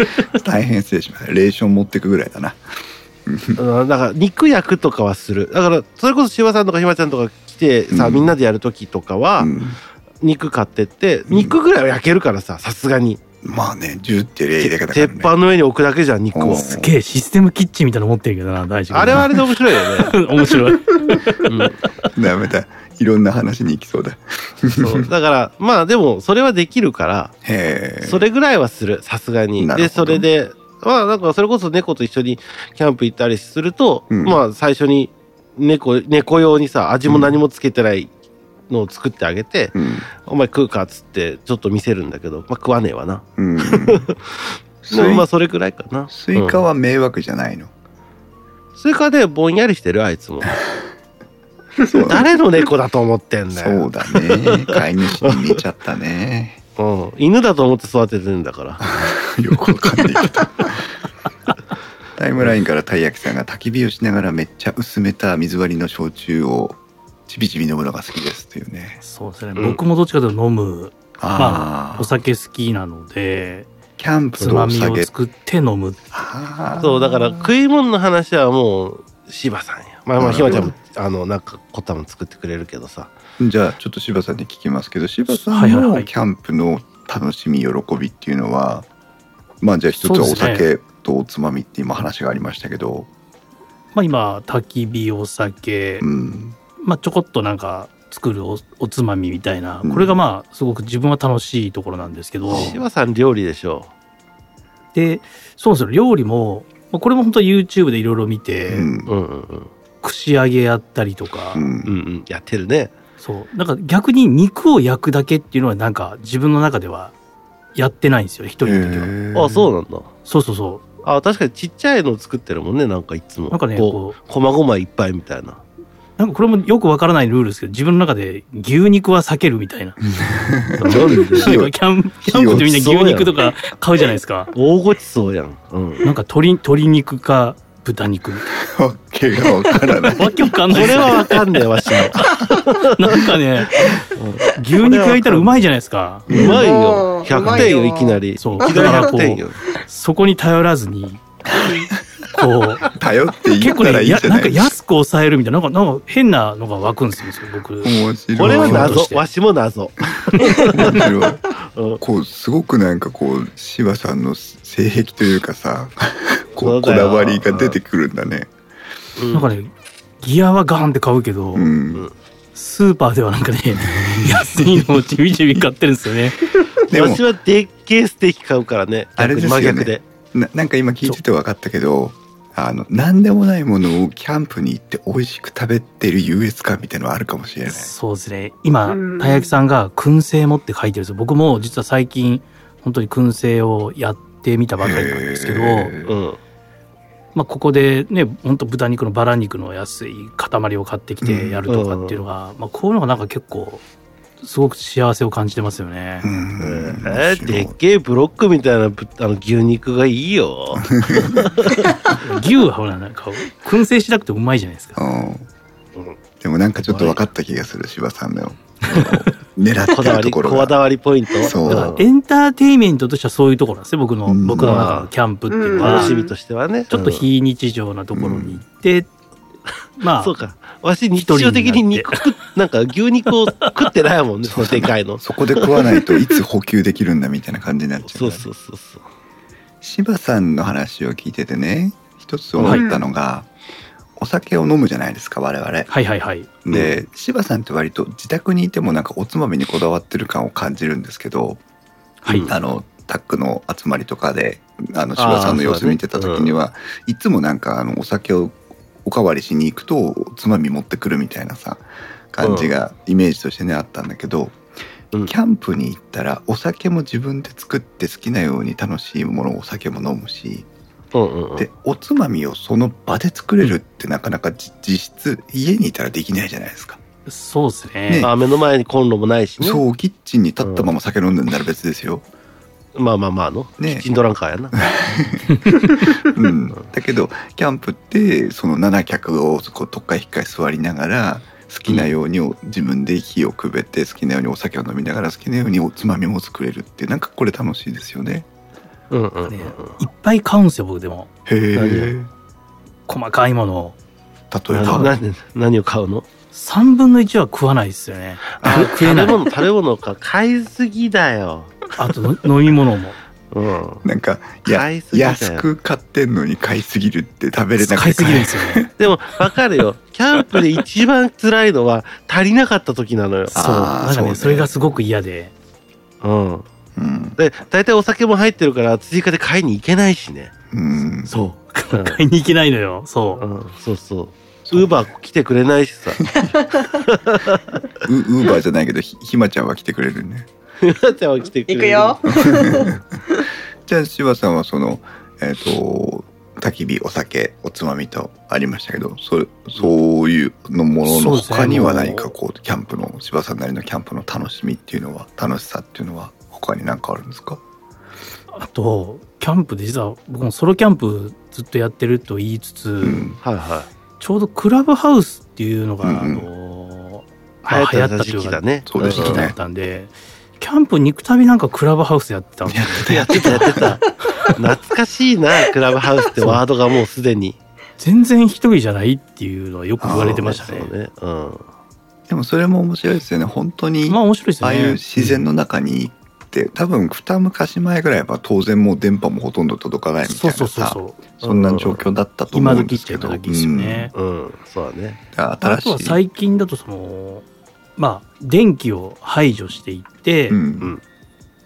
大変失礼しました。レーション持ってくぐらいだな。うんだから肉焼くとかはする。だからそれこそ柴さんとかひまちゃんとか来てさ、うん。みんなでやる時とかは、うん。肉買ってって肉ぐらいは焼けるからささすがに。まあねジュってレイだけだから鉄ね板の上に置くだけじゃん肉を。う。んすげえシステムキッチンみたいなの持ってるけどな大丈夫。あれはあれで面白いよね、(laughs) 面白い。うん。ダメだ。いろんな話に行きそうだ。そう。だからまあでもそれはできるからそれぐらいはする。さすがに。でそれでまあなんかそれこそ猫と一緒にキャンプ行ったりすると、うん。まあ最初に猫猫用にさ味も何もつけてないのを作ってあげて、うん。お前食うかっつってちょっと見せるんだけど、まあ、食わねえわな。うん。スでもまあイそれぐらいかな。スイカうんは迷惑じゃないの、スイカでぼんやりしてる？あいつも。(laughs) 誰の猫だと思ってんだよ。そうだね。飼い主に似ちゃったねうん、犬だと思って育ててるんだから。(laughs) よくわかんないけど。(laughs) タイムラインからたい焼きさんが焚き火をしながらめっちゃ薄めた水割りの焼酎をちびちび飲むのが好きですというね。そうですね、うん僕もどっちかというと飲む。まああお酒好きなのでキャンプつまみを作って飲む。そうだから食い物の話はもう柴さんや。まあまあひまちゃんもあのなんかこったも作ってくれるけどさじゃあちょっと柴さんに聞きますけど柴さんはいはいはい。のキャンプの楽しみ喜びっていうのはまあじゃあ一つはお酒とおつまみって今話がありましたけど。まあ今焚き火お酒、うん。まあちょこっとなんか作るおおつまみみたいな。うん。これがまあすごく自分は楽しいところなんですけど、柴さん料理でしょでそうですよ。料理もまあこれも本当 YouTube でいろいろ見て、うん。串揚げやったりとか、うん。うんうん。やってるねそう。なんか逆に肉を焼くだけっていうのはなんか自分の中ではやってないんですよ一人の時は、あそうなんだ。そうそうそあ確かにちっちゃいの作ってるもんねなんかいつも。うなんかねここう。うこまごまいっぱいみたいな。なんかこれもよくわからないルールですけど自分の中で牛肉は避けるみたいな。(laughs) なんで火をキャンキャンプでみんな牛肉とか買うじゃないですか。大ごちそうやん、うん、なんか鶏鶏肉か豚肉みたいわけがわからない。なわけわかんない。これはわかんねえわしも (laughs) なんかね牛肉焼いたらうまいじゃないですか。うまいよ。うん。100点よいきなり。そう。いきなり100点よそこに頼らずにこう頼っていい結構ねならなやないんか安く抑えるみたいな。なんかなんか変なのが湧くんですよ僕。面白い。これはな謎わしも謎、面白い。うん。こうすごくなんかこう柴さんの性癖というかさこだわりが出てくるんだね。なんかねギアはガーンって買うけど、うん。スーパーではなんかね (laughs) 安いのをちびちび買ってるんですよね。でもわしはでっけえステーキ買うからね。あれですよね。真逆で。ななんか今聞いてて分かったけどあの何でもないものをキャンプに行って美味しく食べてる優越感みたいのはあるかもしれない。そうですね。今うん。たい焼きさんが燻製もって書いてるんですよ。僕も実は最近本当に燻製をやってみたばかりなんですけど、うん。まあ、ここでね本当豚肉のバラ肉の安い塊を買ってきてやるとかっていうのが、まあ、こういうのがなんか結構すごく幸せを感じてますよね。う。ん。えーでっけえブロックみたいなぶあの牛肉がいいよ。牛はほらなんか燻製しなくてもうまいじゃないですか。うん。でもなんかちょっと分かった気がする柴さんの狙ってこだわるところりこだがわりポイント？そう。だからエンターテインメントとしてはそういうところなんですよ僕の、うん。僕の中のキャンプっていうのは、うん。楽しみとしてはね。ちょっと非日常なところに行って、まあそうか。わし日常的に肉なんか牛肉を食ってないもんねそのでかいの。そこで食わないといつ補給できるんだみたいな感じになっちゃうそうそうそうそう。柴さんの話を聞いててね一つ思ったのが、お酒を飲むじゃないですか我々。はいはいはい。で柴さんって割と自宅にいてもなんかおつまみにこだわってる感を感じるんですけど、はい。あのタックの集まりとかであの柴さんの様子見てた時には、いつもなんかあのお酒をおかわりしに行くとおつまみ持ってくるみたいなさ感じがイメージとしてねあったんだけど、うん。キャンプに行ったらお酒も自分で作って好きなように楽しいものをお酒も飲むしうんうんうん。でおつまみをその場で作れるってなかなかじ実質家にいたらできないじゃないですか。そうですね。ねあ目の前にコンロもないしね。そうキッチンに立ったまま酒飲んでんなら別ですよ。まあまあまあの、ねキッチンドランカーやな。(laughs) うん、だけどキャンプってその7脚をこうとっかえひっかえ座りながら好きなようにお自分で火をくべて好きなようにお酒を飲みながら好きなようにおつまみも作れるってなんかこれ楽しいですよね。うんうんうんねいっぱい買うんですよ僕でも。へえ。細かいものを。例えば。な何何を買うの？3分の1は食わないですよね。あ食えない。食べ物食べ物か。買いすぎだよ。あとの飲み物も。うん。なんか、や買いすぎだよ。安く買ってんのに買いすぎるって食べれなくて。買いすぎるんですよね。(laughs) でも分かるよ。キャンプで一番辛いのは足りなかった時なのよ。そう。あーそうねね。それがすごく嫌で。うんうん。で大体お酒も入ってるから追加で買いに行けないしねうん。そううん (laughs) 買いに行けないのよそううんそうそうウーバー来てくれないしさ (laughs) ウウーバーじゃないけど、ひひまちゃんは来てくれるね。(laughs) ちゃんは来てくれる行くよ。じゃあ、柴さんはその、えっ、と、焚き火、お酒、おつまみとありましたけど、そそういうのものの他には何かこう、キャンプの、柴さんなりのキャンプの楽しみっていうのは、楽しさっていうのは、他に何かあるんですか？あとキャンプで実は僕もソロキャンプずっとやってると言いつつ、うん。はいはちょうどクラブハウスっていうのが、うんうん。あのまあい流行ったというか時期だね。そう時期だったんでキャンプに行くたびなんかクラブハウスやってたんですようん (laughs) やってたやってた。懐かしいなクラブハウスってワードがもうすでに。全然一人じゃないっていうのはよく言われてましたね。ね。うん。でもそれも面白いですよね。本当に、まあ面白いですよね。ああいう自然の中に行って、多分二昔前ぐらいは当然もう電波もほとんど届かないみたそいうなさ、そうそうそうそんな状況だったと思うんですけど、今時ですよね、うん。そうだね。うんあ新しい。とは最近だとそのまあ電気を排除していって、うん。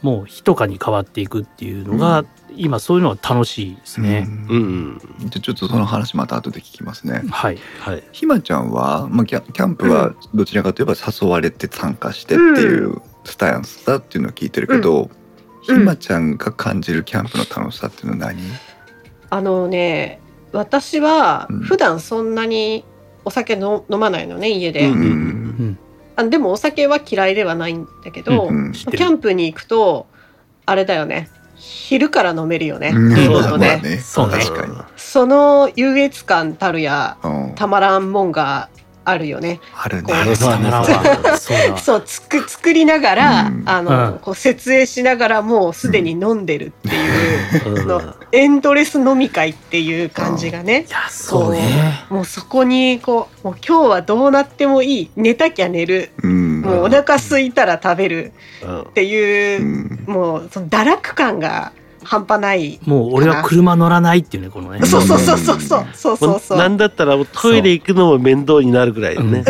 もう火とかに変わっていくっていうのが、今そういうのは楽しいですね、うん。うんじゃあちょっとその話また後で聞きますね。はい。はい。ひまちゃんは、まあ、キャキャンプはどちらかといえば誘われて参加してっていうスタンスだっていうのを聞いてるけど、ひうん。まちゃんが感じるキャンプの楽しさっていうのは何、あのね、私はうん。普段そんなにお酒の飲まないのね、家で。うんうんあでもお酒は嫌いではないんだけど、うん知ってる。キャンプに行くと、あれだよね。昼から飲めるよね。うん。いいこまとね。そうね。確かに、その優越感たるや、うん、たまらんもんがあるよね。あるね。そうつく作りながら、うん。あの、うん。こう設営しながらもうすでに飲んでるっていう、うん。のエンドレス飲み会っていう感じがね。い、やそうね。もうそこにこうもう今日はどうなってもいい。寝たきゃ寝る。うん。もうお腹空いたら食べる。うん。っていうう、ん。もうその堕落感が半端ない。もう俺は車乗らないっていうねこのね。そうそうそうそうそう。そうそうそう。なんだったらもうトイレ行くのも面倒になるぐらいだね。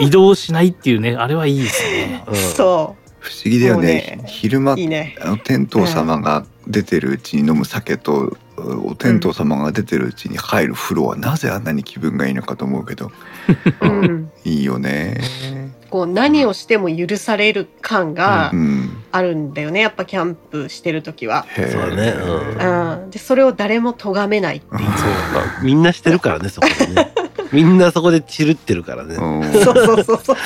移動しないっていうねあれはいいですね。う。んそ不思議だよね。ね昼間ういいね。あの天道様が出てるうちに飲む酒と、お天道様が出てるうちに入る風呂はなぜあんなに気分がいいのかと思うけど。うん、いいよね。こう何をしても許される感がうん、あるんだよねやっぱキャンプしてる時は。そうだね。うん。うん、でそれを誰も咎めないっていう。そうか。みんなしてるからねそこでね。(laughs) みんなそこでチルってるからね。うん。そうそうそうそう。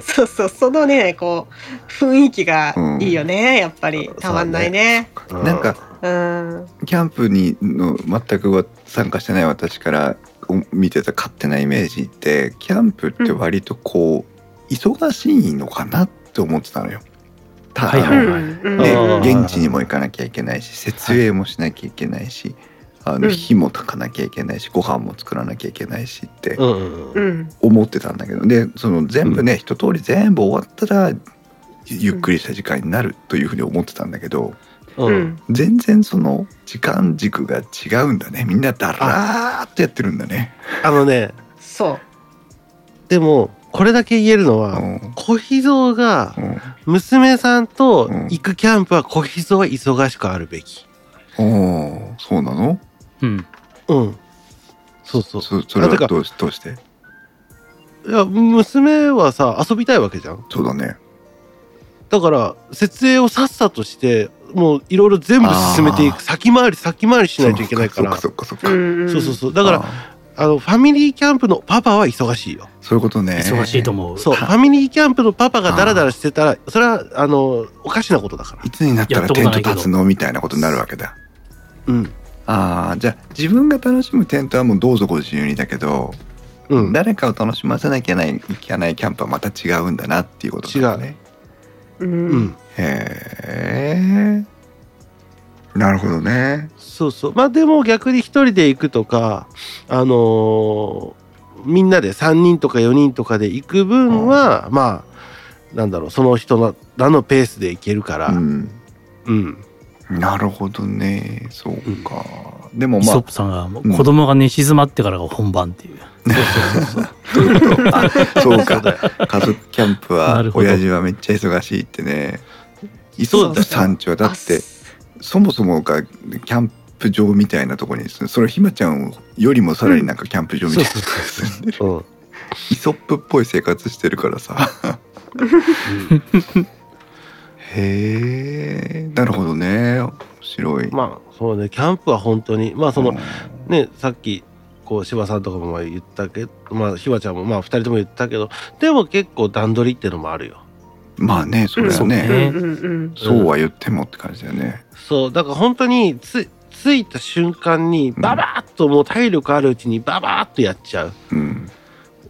そうそうそのねこう雰囲気がいいよね、やっぱり。たまんないね。うなんかうん。キャンプにの全くは参加してない私からお見てた勝手なイメージってキャンプって割とこう、忙しいのかなって思ってたのよ。たはいはいあのうんで現地にも行かなきゃいけないし設営もしなきゃいけないし、あのうん。火も炊かなきゃいけないしご飯も作らなきゃいけないしってうん。うん。ううんん思ってたんだけどでその全部ね、一通り全部終わったらゆっくりした時間になるというふうに思ってたんだけどううん。ん全然その時間軸が違うんだね。みんなだらーっとやってるんだね。あのねそう。でもこれだけ言えるのうはん小秘蔵がうん娘さんと行くキャンプは小秘蔵は忙しくあるべき。おーそうなの？うんうん。そうそう。そそれはどうしどうして？いや娘はさ遊びたいわけじゃん。そうだね。だから設営をさっさとしてもういろいろ全部進めていく先回り先回りしないといけないからそっかそっかそっか。うんうんそうそうそうだからああのファミリーキャンプのパパは忙しいよ。ーそういうことね。忙しいと思う。そうファミリーキャンプのパパがダラダラしてたらそれはあのおかしなことだから。いつになったらテント立つのみたいなことになるわけだ。うん。ああじゃあ自分が楽しむテントはもうどうぞご自由にだけど、うん。誰かを楽しませなきゃいけないいけないキャンプはまた違うんだなっていうことだね。う。うん。ん。へえ。なるほどね。そうそう。まあでも逆に一人で行くとか、あのーみんなで3人とか4人とかで行く分は、まあ、なんだろう、その人の、らのペースで行けるから、ううん。ん。なるほどね。そうか。でもイソッまあ、プさんがもう子供が寝静まってからが本番っていう。そうか。家族キャンプは親父はめっちゃ忙しいってね。イソッそうだプさんちはだって、そもそもがキャンプ場みたいなところに住んそれひまちゃんよりもさらになんかキャンプ場みたいなところに住んでる。うん。イソップっぽい生活してるからさ。へえ、なるほどね。面白い。まあ、そうね、キャンプは本当に、まあその、うんね、さっき、こう、柴さんとかも言ったけど、まあ、ひわちゃんも、まあ、二人とも言ったけど、でも結構段取りってのもあるよ。まあね、それはね、ねうんそうは言ってもって感じだよね。そう、だから本当につ、着いた瞬間に、ババーッともう体力あるうちにババーッとやっちゃううん。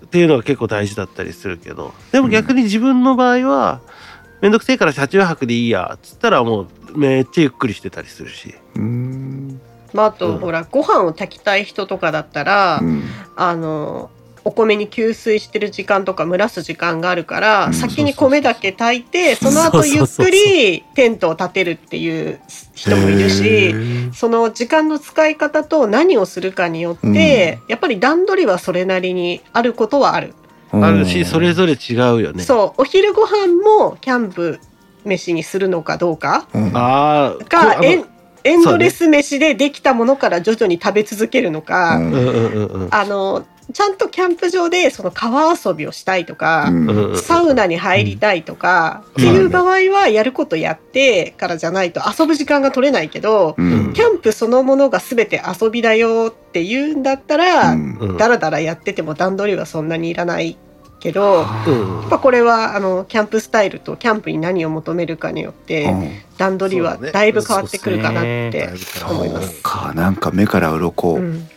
っていうのが結構大事だったりするけど、でも逆に自分の場合は、めんどくせえから車中泊でいいや、っつったらもうめっちゃゆっくりしてたりするし。うーん。まあ、あと、うんほらご飯を炊きたい人とかだったら、うん。あのお米に吸水してる時間とか蒸らす時間があるから、うん先に米だけ炊いてその後ゆっくりテントを立てるっていう人もいるへしー。その時間の使い方と何をするかによって、やっぱり段取りはそれなりにあることはある。あるし、それぞれ違うよね。そう。お昼ご飯もキャンプ飯にするのかどうか。うん。ああ、こかエンエンドレス飯でできたものから徐々に食べ続けるのか、うん。うんうんうんうん。あのちゃんとキャンプ場でその川遊びをしたいとか、うん。サウナに入りたいとか、うん。っていう場合はやることやってからじゃないと遊ぶ時間が取れないけど、うん。キャンプそのものが全て遊びだよっていうんだったら、だらだらやってても段取りはそんなにいらないけど、やうん。っぱこれはあのキャンプスタイルとキャンプに何を求めるかによって、うん。段取りはだいぶ変わってくるかなって思います。そうか。なんか目から鱗、うん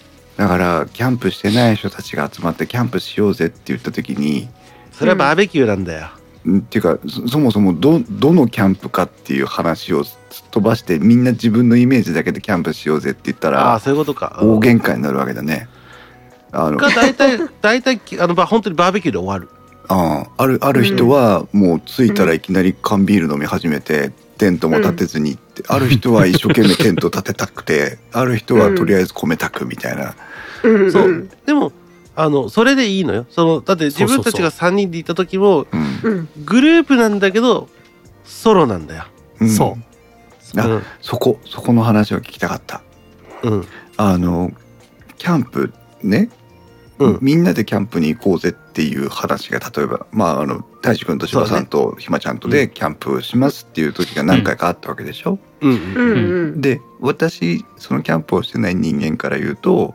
だからキャンプしてない人たちが集まってキャンプしようぜって言った時にそれはバーベキューなんだよ。んっていうかそそもそもどどのキャンプかっていう話を飛ばしてみんな自分のイメージだけでキャンプしようぜって言ったああ、らそういうことか。大喧嘩になるわけだね。あのが大体、大体、あの、ば本当にバーベキューで終わる。ああるある人はもう着いたらいきなり缶ビール飲み始めてテントも立てずに行って、ある人は一生懸命テント立てたくてある人はとりあえず米炊くみたいな。うん。そう。うん。でも、あの、それでいいのよ。その、だって自分たちが3人で行った時も、グループなんだけど、ソロなんだよ。うん。そう。あうん。そこそこの話を聞きたかった。うん。あのキャンプね、うん。みんなでキャンプに行こうぜっていう話が例えばまああの大志くんと柴さんとひまちゃんとでキャンプしますっていう時が何回かあったわけでしょ、うん。うん。うん。で私そのキャンプをしてない人間から言うと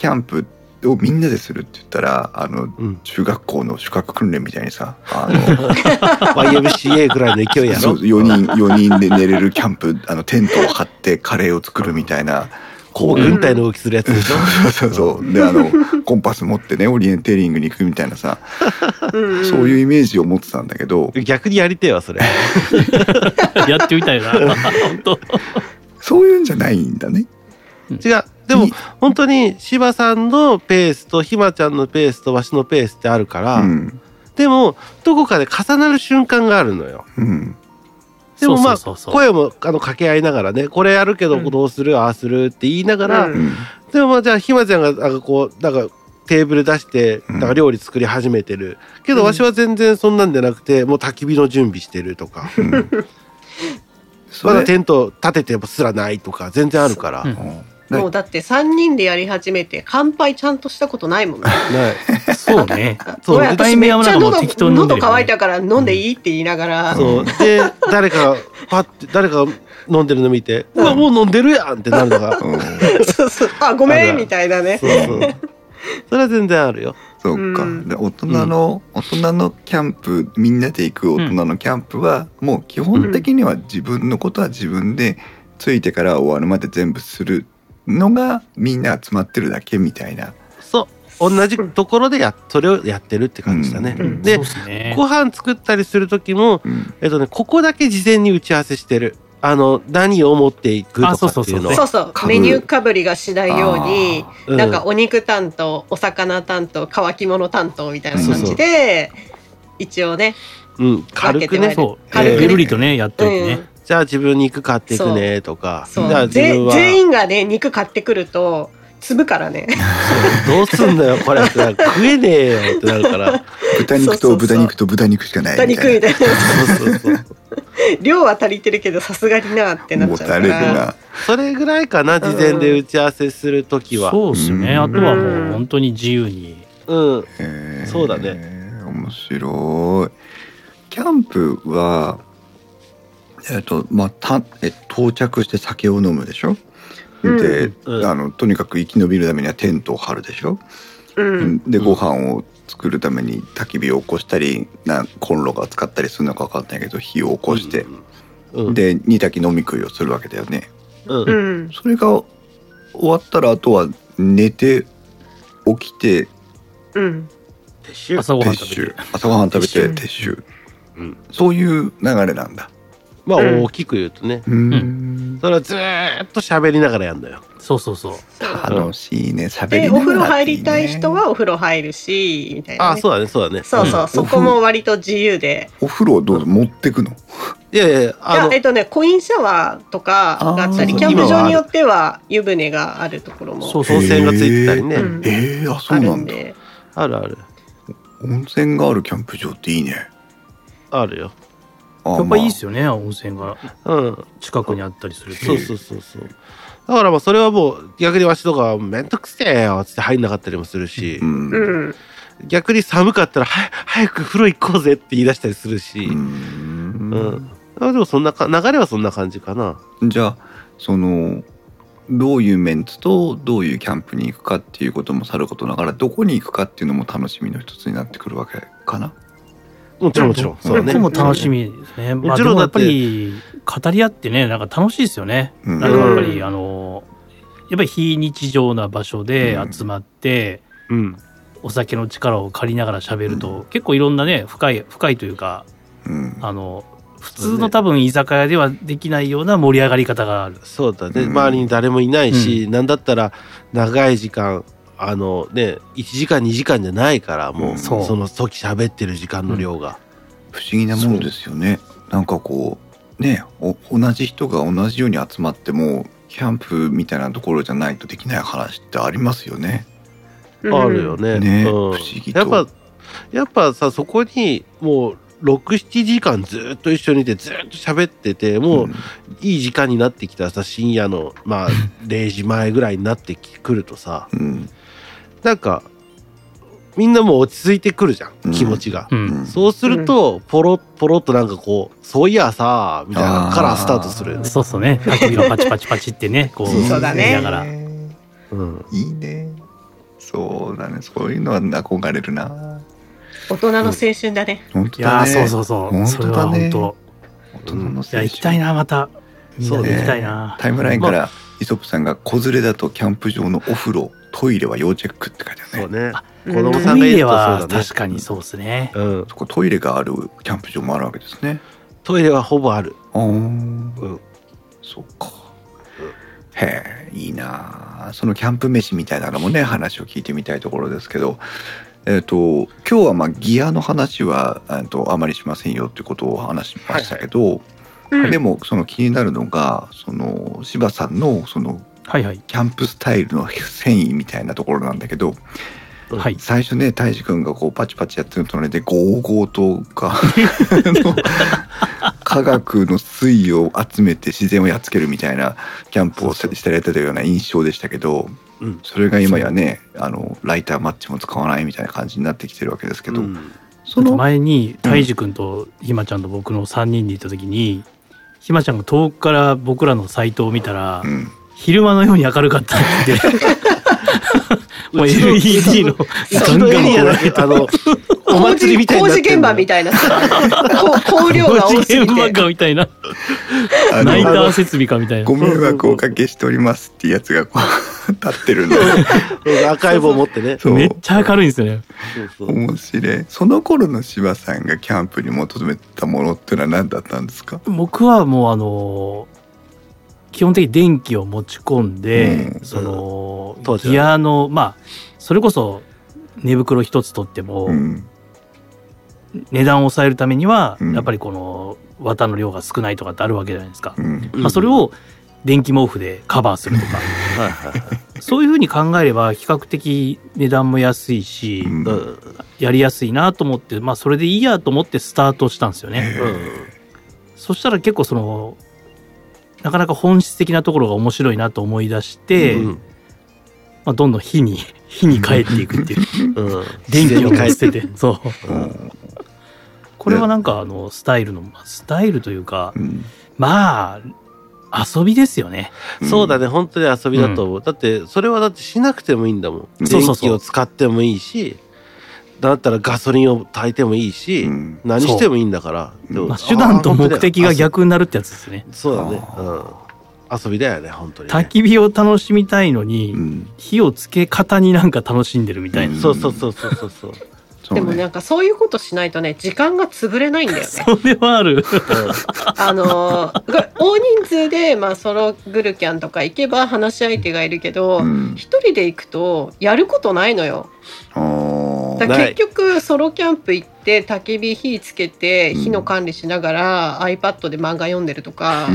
キャンプをみんなでするって言ったらあのうん。中学校の宿泊訓練みたいにさあの (laughs) YMCA ぐらいの勢いやろそう。4人4人で寝れるキャンプあのテントを張ってカレーを作るみたいなこう軍隊の動きするやつでしょ？そうそうそうであのコンパス持ってねオリエンテーリングに行くみたいなさうんそういうイメージを持ってたんだけど逆にやりてえわ、それ。(laughs) やってみたいな。(laughs) 本当。そういうんじゃないんだね。違う。でもい、本当に、柴さんのペースと、ひまちゃんのペースと、わしのペースってあるから、うん。でも、どこかで重なる瞬間があるのよ。うん。でもまあ、声もあの掛け合いながらね、これやるけどうん。どうする、ああするって言いながら、うん。うんでもまあじゃあひまちゃんがなんかこう、なんかテーブル出して、うん。なんか料理作り始めてる。けどうん。わしは全然そんなんじゃなくて、もう焚き火の準備してるとか、(laughs) まだテント立ててもすらないとか、全然あるから。もうだって3人でやり始めて乾杯ちゃんとしたことないもんね。ない。そうね。(laughs) そうごめん一杯目はなんかもう適当に飲んでるよね喉乾いたから飲んでいいって言いながら、そう。で、誰かが、パッて、誰かが飲んでるの見て、うわ、もう飲んでるやんってなるのが。うん (laughs) そうそうあごめんみたいなねそうそう。それは全然あるよ。そうか、うんで大人の、大人のキャンプみんなで行く大人のキャンプは、もう基本的には自分のことは自分でついてから終わるまで全部するのがみんな集まってるだけみたいな。そう。同じところでや、それをやってるって感じだね。うん。でね。ご飯作ったりする時も、うん。えっとね、ここだけ事前に打ち合わせしてる。あの何を持っていくとかっていうの。あそうそうそうそう。かぶメニューかぶりがしないようにうん。なんかお肉担当お魚担当乾き物担当みたいな感じで一応ねうん、軽くね。そう軽くね。ゆるりとねやっといてね、じゃあ自分肉買っていくねとか。じそう。ゃあ自ぜ分は全員がね肉買ってくると積むからね。どうすんだよこれ。って食えねえよってなるから。豚肉と豚肉と豚肉しかない豚みたいな。肉みたいなそうそうそう。量は足りてるけどさすがになってなっもちゃうから。なそれぐらいかな事前で打ち合わせする時は。そうですよね、うん。あとはもう本当に自由に。うん。そうだね。面白い。キャンプはえっ、とまあたえ到着して酒を飲むでしょ、うん。で、うん。あのとにかく生き延びるためにはテントを張るでしょ、うん。でご飯を作るために焚き火を起こしたりなコンロが使ったりするのか分かんないけど火を起こして、うん。で煮炊き飲み食いをするわけだよね。うん。うん。それが終わったらあとは寝て起きてうん。撤収。朝ごはん撤収食べて。朝ごはん食べて撤収撤収。うん。そういう流れなんだまあうん。大きく言うとね。うん。それはずーっと喋りながらやんだよ。そうそうそう。楽しいね。喋でりながらお風呂入りたい人はお風呂入るしみたいな、ね、あそうだねそうだね。そうそう、ん。そこも割と自由で。お風呂をどうぞ持ってくの？いやいやいあの、やえっとね、コインシャワーとかがあったり、キャンプ場によっては湯船があるところも。そうそう温泉がついてたりね、うん。えー、あそあうなんだ。るんで。あるある。温泉があるキャンプ場っていいね。あるよ。あやっぱいいっすよよね、温泉が。うん。近くにあったりすると。そうそうそうそう。だからまあそれはもう逆にわしとかめんどくせえよっつって入んなかったりもするし、うん。うん。逆に寒かったらは早く風呂行こうぜって言い出したりするし、ううんん。あでもそんなか流れはそんな感じかな。じゃあそのどういうメンツとどういうキャンプに行くかっていうこともさることながらどこに行くかっていうのも楽しみの一つになってくるわけかな。もちろんもちろん、そうだね。僕も楽しみですね。まもちろんだってり語り合ってね、なんか楽しいですよね。うん。なんかやっぱり、うん。あの、やっぱり非日常な場所でうん。集まって、うん。お酒の力を借りながら喋ると、結構いろんなね、深い、深いというか、うん、あの、普通の多分居酒屋ではできないような盛り上がり方がある。そうだね、うん。周りに誰もいないし、なんだったら長い時間あのね1時間2時間じゃないからもう、うん。その時喋ってる時間の量が、不思議なものですよね。なんかこうねお同じ人が同じように集まってもキャンプみたいなところじゃないとできない話ってありますよね。あるよね。ねうん。不思議と。やっぱやっぱさそこにもう67時間ずっと一緒にいてずっと喋っててもううん。いい時間になってきたらさ深夜のまあ (laughs) 0時前ぐらいになってくるとさうんなんかみんなもう落ち着いてくるじゃうんん気持ちが。うん。うんそうすると、ポロポロっとなんかこう、そういやさ、みたいなのからスタートするよね。そうそうね。焚き火がパチパチパチってね、こう、そうだねながら。うん。いいね。そうだね。そういうのは憧れるな。大人の青春だね。本当だね。いやー、そうそうそう。本それは当だね。本当。大人の青いや、春行きたいな、また。みんなで行きたいな。タイムラインから、イソップさんが子連れだとキャンプ場のお風呂トイレは要チェックって書いてあるねそうね。子うん供さんがいるトイレとそうだね。は確かにそうですね。うん。そこトイレがあるキャンプ場もあるわけですねトイレはほぼある。あーうん。そっかへえいいなあそのキャンプ飯みたいなのもね (laughs) 話を聞いてみたいところですけどえっ、と今日はまあギアの話はえーとあまりしませんよっていうことを話しましたけど、うんでもその気になるのがその柴さんのそのはいはい。キャンプスタイルの繊維みたいなところなんだけどはい。最初ね大志くんがこうパチパチやってる隣でゴーゴーとか (laughs) 科学の推移を集めて自然をやっつけるみたいなキャンプをしてられてたような印象でしたけどうん。それが今やねあのライターマッチも使わないみたいな感じになってきてるわけですけど、うんその前に、たいじくんとひまちゃんと僕の3人で行った時に、ひまちゃんが遠くから僕らのサイトを見たらう、ん、昼間のように明るかった。(laughs) もう LED のうちのエリアだけ、あの、お工事祭りみたいに工事現場みたいな。こう香料が多すぎ現場てかみたいな、あナイタのー設備かみたいな。ご。迷惑をおかけしておりますってやつがこう (laughs) 立ってるんでうん赤い棒持ってね。そう。めっちゃ明るいんですよね。そうそう。面白い。その頃の柴さんがキャンプに求めたものっていうのは何だったんですか？僕はもうあの、基本的に電気を持ち込んで、うん。その当時は。ギアのまあそれこそ寝袋一つ取っても、うん。値段を抑えるためには、うん。やっぱりこの綿の量が少ないとかってあるわけじゃないですか、うん。まあ、それを電気毛布でカバーするとか。はいはいはい。そういうふうに考えれば比較的値段も安いし、うん。うん。やりやすいなと思って、まあ、それでいいやと思ってスタートしたんですよね。そしたら結構そのなかなか本質的なところが面白いなと思い出して、うんまあ、どんどん火に (laughs) 火に帰っていくっていう。うん。電気を捨てて。そう。うん。これはなんかあのスタイルのスタイルというかうん。まあ遊びですよね。そうだね。本当に遊びだと思う、だってそれはだってしなくてもいいんだもんうん。そうそうそう。電気を使ってもいいしだったらガソリンを炊いてもいいし、うん。何してもいいんだから。まあ、手段と目的が逆になるってやつですね。そうだね。あ。うん。遊びだよね本当にね、焚き火を楽しみたいのに、うん。火をつけ方になんか楽しんでるみたいな、うん。そうそうそうそうそうそう。そうねでもなんかそういうことしないとね時間が潰れないんだよね。(laughs) それはある。あのー大人数で、まあ、ソログルキャンとか行けば話し相手がいるけどうん。一、人で行くとやることないのよ。結局ソロキャンプ行って焚き火火つけてうん火の管理しながら iPad で漫画読んでるとか、(laughs)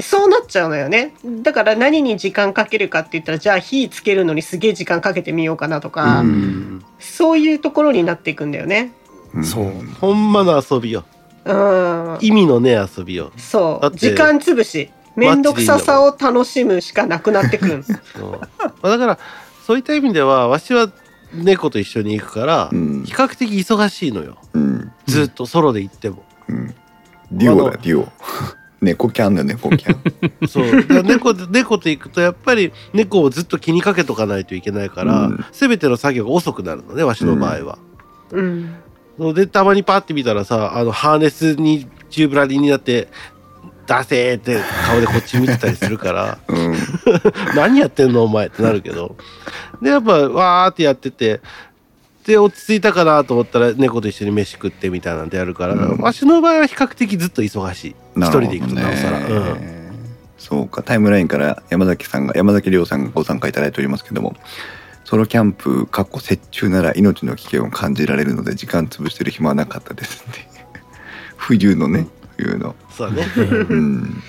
そうなっちゃうのよね。だから何に時間かけるかって言ったらじゃあ火つけるのにすげえ時間かけてみようかなとか、ううん。んそういうところになっていくんだよね。うん。そう。ほんまの遊びよ。うん、意味のね遊びよ。そう。時間つぶし面倒くささを楽しむしかなくなってくる。(laughs) そう。まあだからそういった意味ではわしは猫と一緒に行くから、うん。比較的忙しいのよ。うん。ずっとソロで行っても、うん。デュオだデュオ。(laughs) 猫キャンだ猫キャン。(laughs) そう。だから猫で猫と行くとやっぱり猫をずっと気にかけとかないといけないから、うん。全ての作業が遅くなるのねわしの場合は。うん。でたまにパッて見たらさあのハーネスに宙ぶらりんになって「出せ!」って顔でこっち見てたりするから。(laughs) うん「(laughs) 何やってんのお前」ってなるけど。でやっぱわーってやってて。で落ち着いたかなと思ったら猫と一緒に飯食ってみたいなんでやるから、うん。わしの場合は比較的ずっと忙しい。一人で行くとなおさら、うん。ねそうかタイムラインから山崎さんが山崎亮さんがご参加いただいておりますけどもソロキャンプかっこ雪中なら命の危険を感じられるので時間潰してる暇はなかったですって。(laughs) 冬のね冬の。そうだね。うん。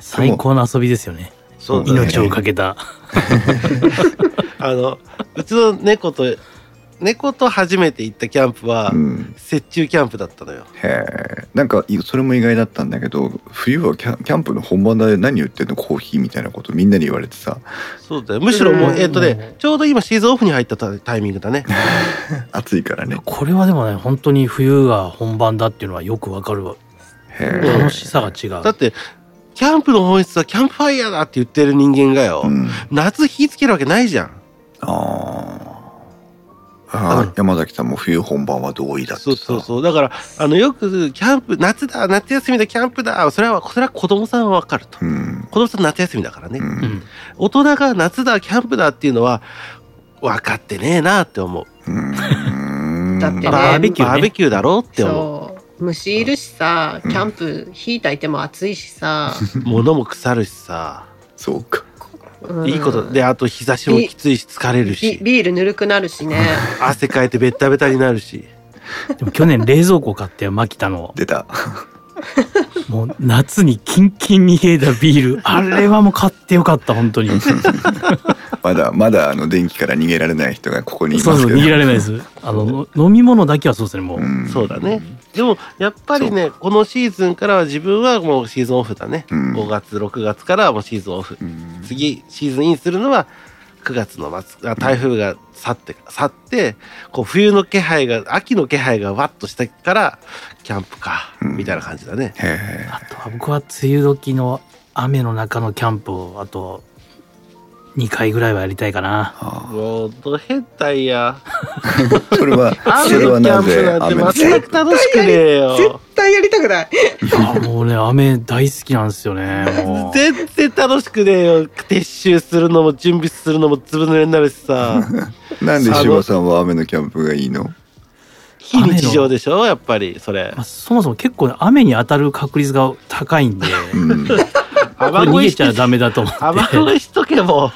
最高の遊びですよね。そうだね。命をかけた。(laughs) あのうちの猫と猫と初めて行ったキャンプは、うん。雪中キャンプだったのよ。へえ。んかいそれも意外だったんだけど冬はキャンキャンプの本番で何言ってんの？コーヒーみたいなことみんなに言われてさ。そうだよ。むしろもう、うん。えっ、とねちょうど今シーズンオフに入ったタタイミングだね。(laughs) 暑いからね。これはでもね本当に冬が本番だっていうのはよくわかる楽しさが違う。だってキャンプの本質はキャンプファイヤーだって言ってる人間がよ、うん。夏火つけるわけないじゃん。あー。あー山崎さんも冬本番は同意だってそうそうそう。だからあのよくキャンプ夏だ夏休みだキャンプだ。それはそれは子供さんはわかると。うん。子供さん夏休みだからね、ううん。ん大人が夏だキャンプだっていうのは分かってねえなって思う。うん。(laughs) だってね。ババーベキューね。バーベキューだろって思そう虫いるしさキャンプ火焚いても暑いしさ、う (laughs) 物も腐るしさ。そうか。うん。いいこと。であと日差しもきついし疲れるビし。ビールぬるくなるしね。汗かいてベッタベタになるし。(laughs) でも去年冷蔵庫買ってマキタの。出た (laughs) もう夏にキンキンに冷えたビール。あれはもう買ってよかった本当に。(laughs) まだまだあの電気から逃げられない人がここにいそうますけど。そう逃げられないです。あのの飲み物だけはそうですねもう、ん。そうだね。でもやっぱりねこのシーズンからは自分はもうシーズンオフだね、うん。5月6月からはもうシーズンオフ、うん。次シーズンインするのは9月の末あ台風が去って去ってこう冬の気配が秋の気配がわっとしてからキャンプか、うん。みたいな感じだね。あとは僕は梅雨時の雨の中のキャンプをあと2回ぐらいはやりたいかな。あもうど変態や。ーそれはそ雨れはなのキャンプぜなんて雨の全く楽しくねえ絶よ対やりたくない。あもうね雨大好きなんですよね (laughs) 全然楽しくねえよ。撤収するのも準備するのもずぶ濡れになるしさ。(laughs) なんで柴さんは雨のキャンプがいいの？非日常でしょやっぱりそれ。まあ、そもそも結構ね雨に当たる確率が高いんで。うん逃げちゃダメだと思雨って。乞いしとけも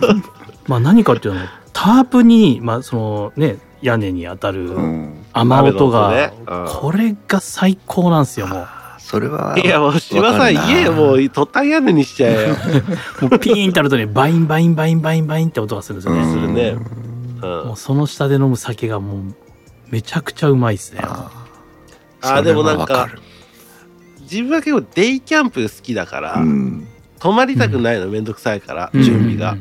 (laughs) まあ何かっていうのはタープに、まあそのね、屋根に当たるうん。雨音が、雨の音ね。うん。これが最高なんですよもう。それはいやもう島さん家もうトタン屋根にしちゃえよ。(laughs) もうピーンってあるとねバインバインバインバインバインって音がするんですよね。うん。するね。うん。もうその下で飲む酒がもうめちゃくちゃうまいですね。ああーでもなんか自分は結構デイキャンプ好きだから、うん。泊まりたくないのめんどくさいから、うん。準備が、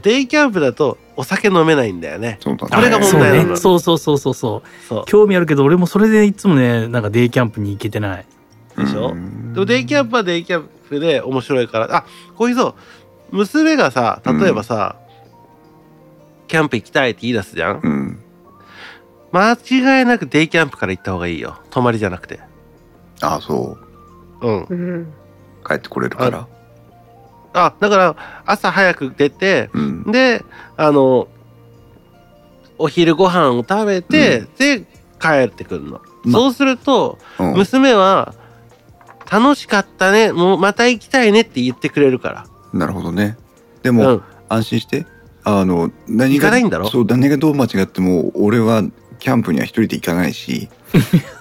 デイキャンプだとお酒飲めないんだよね。そうだね。これがそう問題なのね。そうそうそうそうそう。そう。興味あるけど俺もそれでいつもねなんかデイキャンプに行けてない。でしょ？うん。でもデイキャンプはデイキャンプで面白いからあこういうそう娘がさ例えばさ、キャンプ行きたいって言い出すじゃん。うん。間違いなくデイキャンプから行った方がいいよ。泊まりじゃなくてああそう。うん。うん。帰ってこれるから？あだから朝早く出てうん。であのお昼ご飯を食べて、で帰ってくるの、まそうするとうん。娘は楽しかったねもうまた行きたいねって言ってくれるかなるほどね。でら、も、うん、安心して。あの何が行かないんだろ？そう何がどう間違っても俺はキャンプには一人で行かないし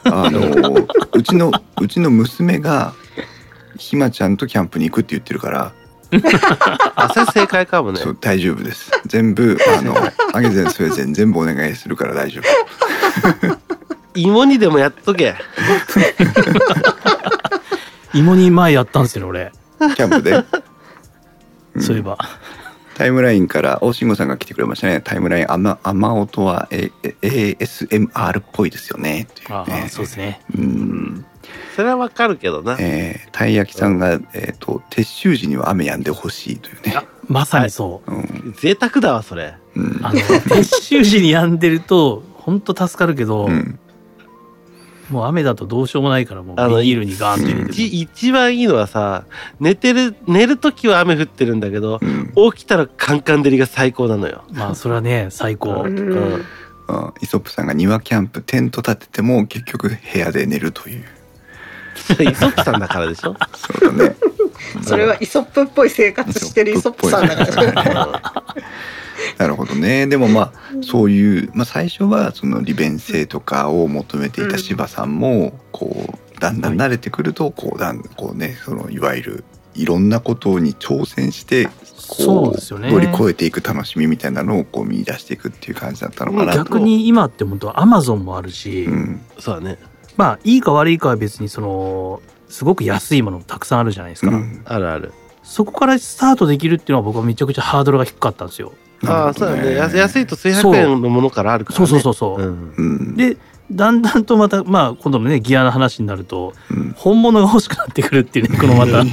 あの (laughs) うちのうちの娘がひまちゃんとキャンプに行くって言ってるから、(laughs) あそれ正解かもね。そう大丈夫です。全部あの (laughs) あげぜんそれぜん全部お願いするから大丈芋にでもやっとけ。芋に前やったんですよね夫キャンプで、俺。うんそういえば。タイムラインから大慎吾さんが来てくれましたねタイムライン雨雨音は、A、ASMR っぽいですよねあねあそうですね。うんそれはわかるけどな、えー、たい焼きさんが、えっ、と、撤収時には雨止んでほしいというね。まさにそう。うん。贅沢だわそれうん。あの (laughs) 撤収時に病んでると本当助かるけど、うん。もう雨だとどうしようもないからもうあのビニールにガーンって入れて一一番いいのはさ寝てる寝る時は雨降ってるんだけどうん。起きたらカンカン照りが最高なのよ、まあそれはね最高、うんうんあイソップさんが庭キャンプ、テント立てても結局部屋で寝るという。イソップさんだからでしょ？そうだね。(laughs) それはイソップっぽい生活してるイソップさんだから。(laughs) なるほどね。でもまあ、そういう、まあ最初はその利便性とかを求めていた柴さんも、こう、だんだん慣れてくると、こう、だん、こうね、その、いわゆる、いろんなことに挑戦して、こそうですよね。乗り越えていく楽しみみたいなのをこう見出していくっていう感じだったのかなと。逆に今って本当アマゾンもあるし、うん。そうだね。まあいいか悪いかは別にそのすごく安いものたくさんあるじゃないですか、うん。あるある。そこからスタートできるっていうのは僕はめちゃくちゃハードルが低かったんですよああそうだね。安安いと数百円のものからあるから、ね、そうそうそうそう、うん。うん。でだんだんとまたまあ今度のねギアの話になるとうん、本物が欲しくなってくるっていうね (laughs) このまた。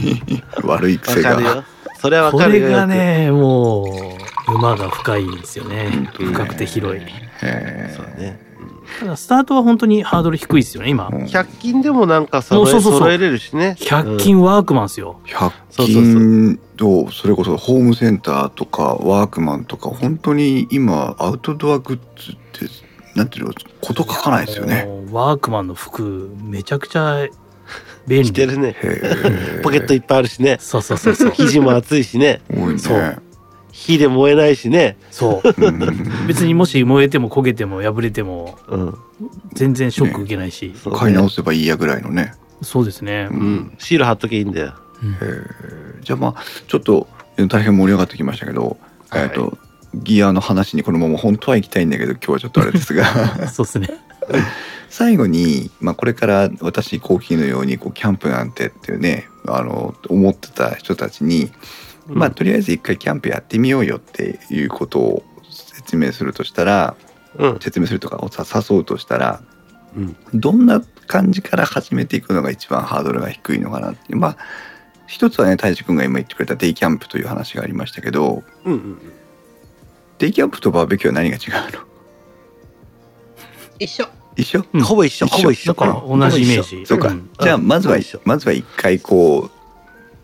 悪いわ癖が。かるよ。それはわこれかるよ。がねもう馬が深いんですよね。うん。深くて広い。へそうだねただスタートは本当にハードル低いですよね今。うん。100均でもなんか揃えそうそうそう。揃えれるしね。100均ワークマンですよ、100そうそうそう。均とそれこそホームセンターとかワークマンとか本当に今アウトドアグッズってなんていうのこと書かないですよね。もうワークマンの服めちゃくちゃ便利。(laughs) 着てるね。(laughs) (laughs) へー。ポケットいっぱいあるしね。そうそうそうそう。生地も厚いしね。多いね。そう火で燃えないしね。そう。うん。別にもし燃えても焦げても破れてもうん、全然ショック受けないし、ね。買い直せばいいやぐらいのね。そうですね、うん、シール貼っとけばいいんだよ。へー。じゃあまあちょっと大変盛り上がってきましたけど、はい。えっとギアの話にこのまま本当は行きたいんだけど今日はちょっとあれですが。(laughs) そうですね。最後に、まあ、これから私コーヒーのようにこうキャンプなんてっていうねあの思ってた人たちに、まあとりあえず一回キャンプやってみようよっていうことを説明するとしたらうん。説明するとかをさ誘うとしたらうん。どんな感じから始めていくのが一番ハードルが低いのかなっていう。まあ一つはね太一くんが今言ってくれたデイキャンプという話がありましたけどうんうんデイキャンプとバーベキューは何が違うの？一緒。一緒、うん。ほぼ一緒。ほぼ一緒だから同じイメージ。そうか、ん。じゃあまずはまずは一回こう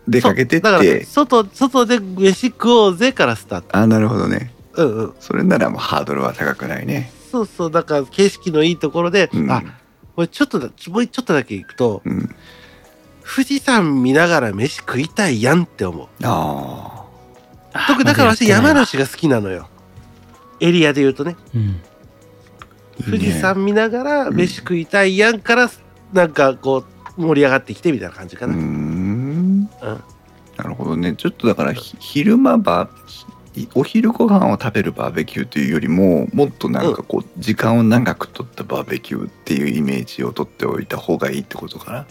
出かけてっそうだからて外外で飯食おうぜからスタートあなるほどねうんうんそれならもうハードルは高くないねそうそう。だから景色のいいところで、うんあ、これちょっとだ、もうちょっとだけ行くと、うん富士山見ながら飯食いたいやんって思う。あ特にだから私山の。梨が好きなのよ。エリアで言うとね。うん。あ富士山見ながら飯食いたいやんから、なんかこう盛り上がってきてみたいな感じかな。うーんうん。なるほどね。ちょっとだからひ昼間バひお昼ご飯を食べるバーベキューというよりももっとなんかこう時間を長くとったバーベキューっていうイメージをとっておいた方がいいってことかな。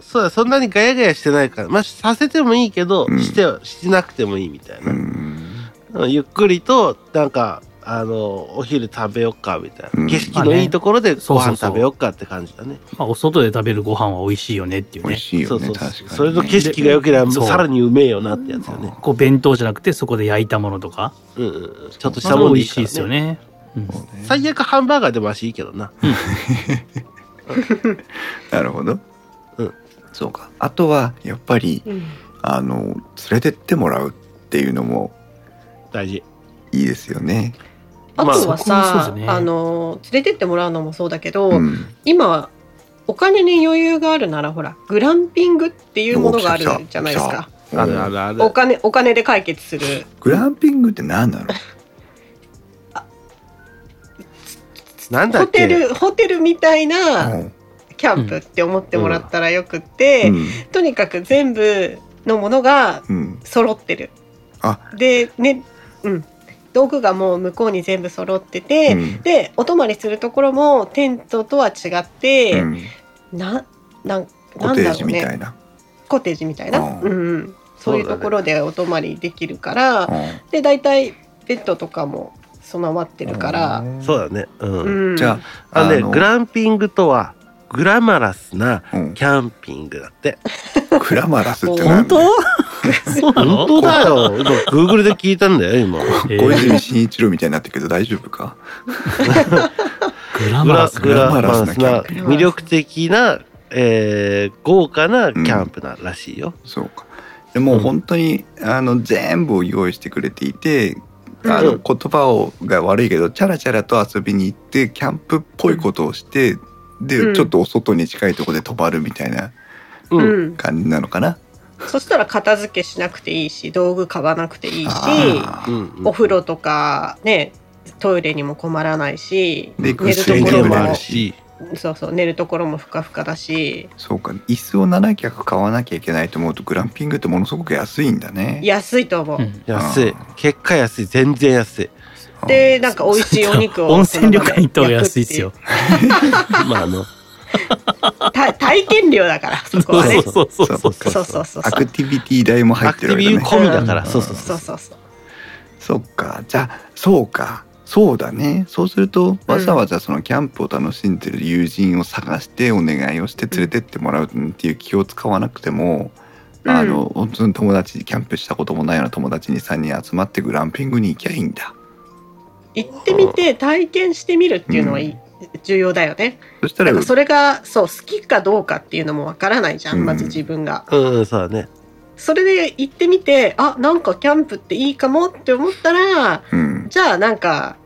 そうだ、そんなにガヤガヤしてないから、まあ、させてもいいけど、うん。しては、しなくてもいいみたいうな。ん。うんゆっくりと、なんか、あの、お昼食べよっか、みたいな。うん景色のいいところでご飯食べよっかって感じだね。まあ、お外で食べるご飯は美味しいよねっていうね。美味しいよそうそうね確かにねそれの景色が良ければ、さらにうめえよなってやつよね。こう弁当じゃなくてそこで焼いたものとか。うんうん。ちょっとしまあたもんで美味しいですよ。ね。うん最悪ハンバーガーでも足いいけどな。(laughs) なるほど、うんそうかあとはやっぱりうんあの連れてってもらうっていうのも大事。いいですよねあとはさ、あの連れてってもらうのもそうだけど、うん。今はお金に余裕があるならほらグランピングっていうものがあるじゃないですか。うんあるあるある。お金お金で解決する。グランピングって何なの？ホなんだっけ？テルホテルみたいなうん。キャンプって思ってもらったらよくって、うん。とにかく全部のものがうん。揃ってる。あでね、うん、道具がもう向こうに全部揃ってて、うん。でお泊まりするところもテントとは違って、うん。ななんコテージなんだろうね。みたいな。コテージみたいな、うん。そういうところでお泊まりできるから、うんで大体ベッドとかも備わってるから、そうだね。うん。うん、じゃああのね、グランピングとは、グラマラスなうん。キャンピングだって。グラマラスって本何当？そうなの？本当だよ。今、グーグルで聞いたんだよ、今。え小ー泉進一郎みたいになってるけど大丈夫か？グラマラス。グラマラスな魅力的な、えー、豪華なキャンプならしいよ。そうかでもう本当にあの全部を用意してくれていてあのうん言葉をが悪いけどチャラチャラと遊びに行ってキャンプっぽいことをしてで、うんちょっとお外に近いところで泊まるみたいなう。うんん、感じなのかな？そしたら片付けしなくていいし道具買わなくていいし。お風呂とかねトイレにも困らないしで寝ると電ころもあるし。そうそう寝るところもふかふかだしそうか椅子を7脚買わなきゃいけないと思うとグランピングってものすごく安いんだね。安いと思う、うん安い。結果安い。全然安い。でなんか美味しいお肉を (laughs) 温泉旅館行った方が安いっすよ。(laughs) まあ、あの、た (laughs) 体験料だから (laughs) そこはね。そうそうそうそう。そう。そうそうそうアクティビティ代も入アクティビってるわけだね。込みだから、う。んそうそうそう。そうそう。そうか。じゃあそうか。そうだね。そうするとわざわざそのキャンプを楽しんでる友人を探してお願いをして連れてってもらうっていう気を使わなくても、うん。あの本当に友達キャンプしたこともないような友達に3人集まってグランピングに行きゃいいんだ。行ってみて体験してみるっていうのはいい、重要だよねそしたらだからそれがそう好きかどうかっていうのもわからないじゃん、うんまず自分がうん、そうだね。それで行ってみてあなんかキャンプっていいかもって思ったらうんじゃあなんか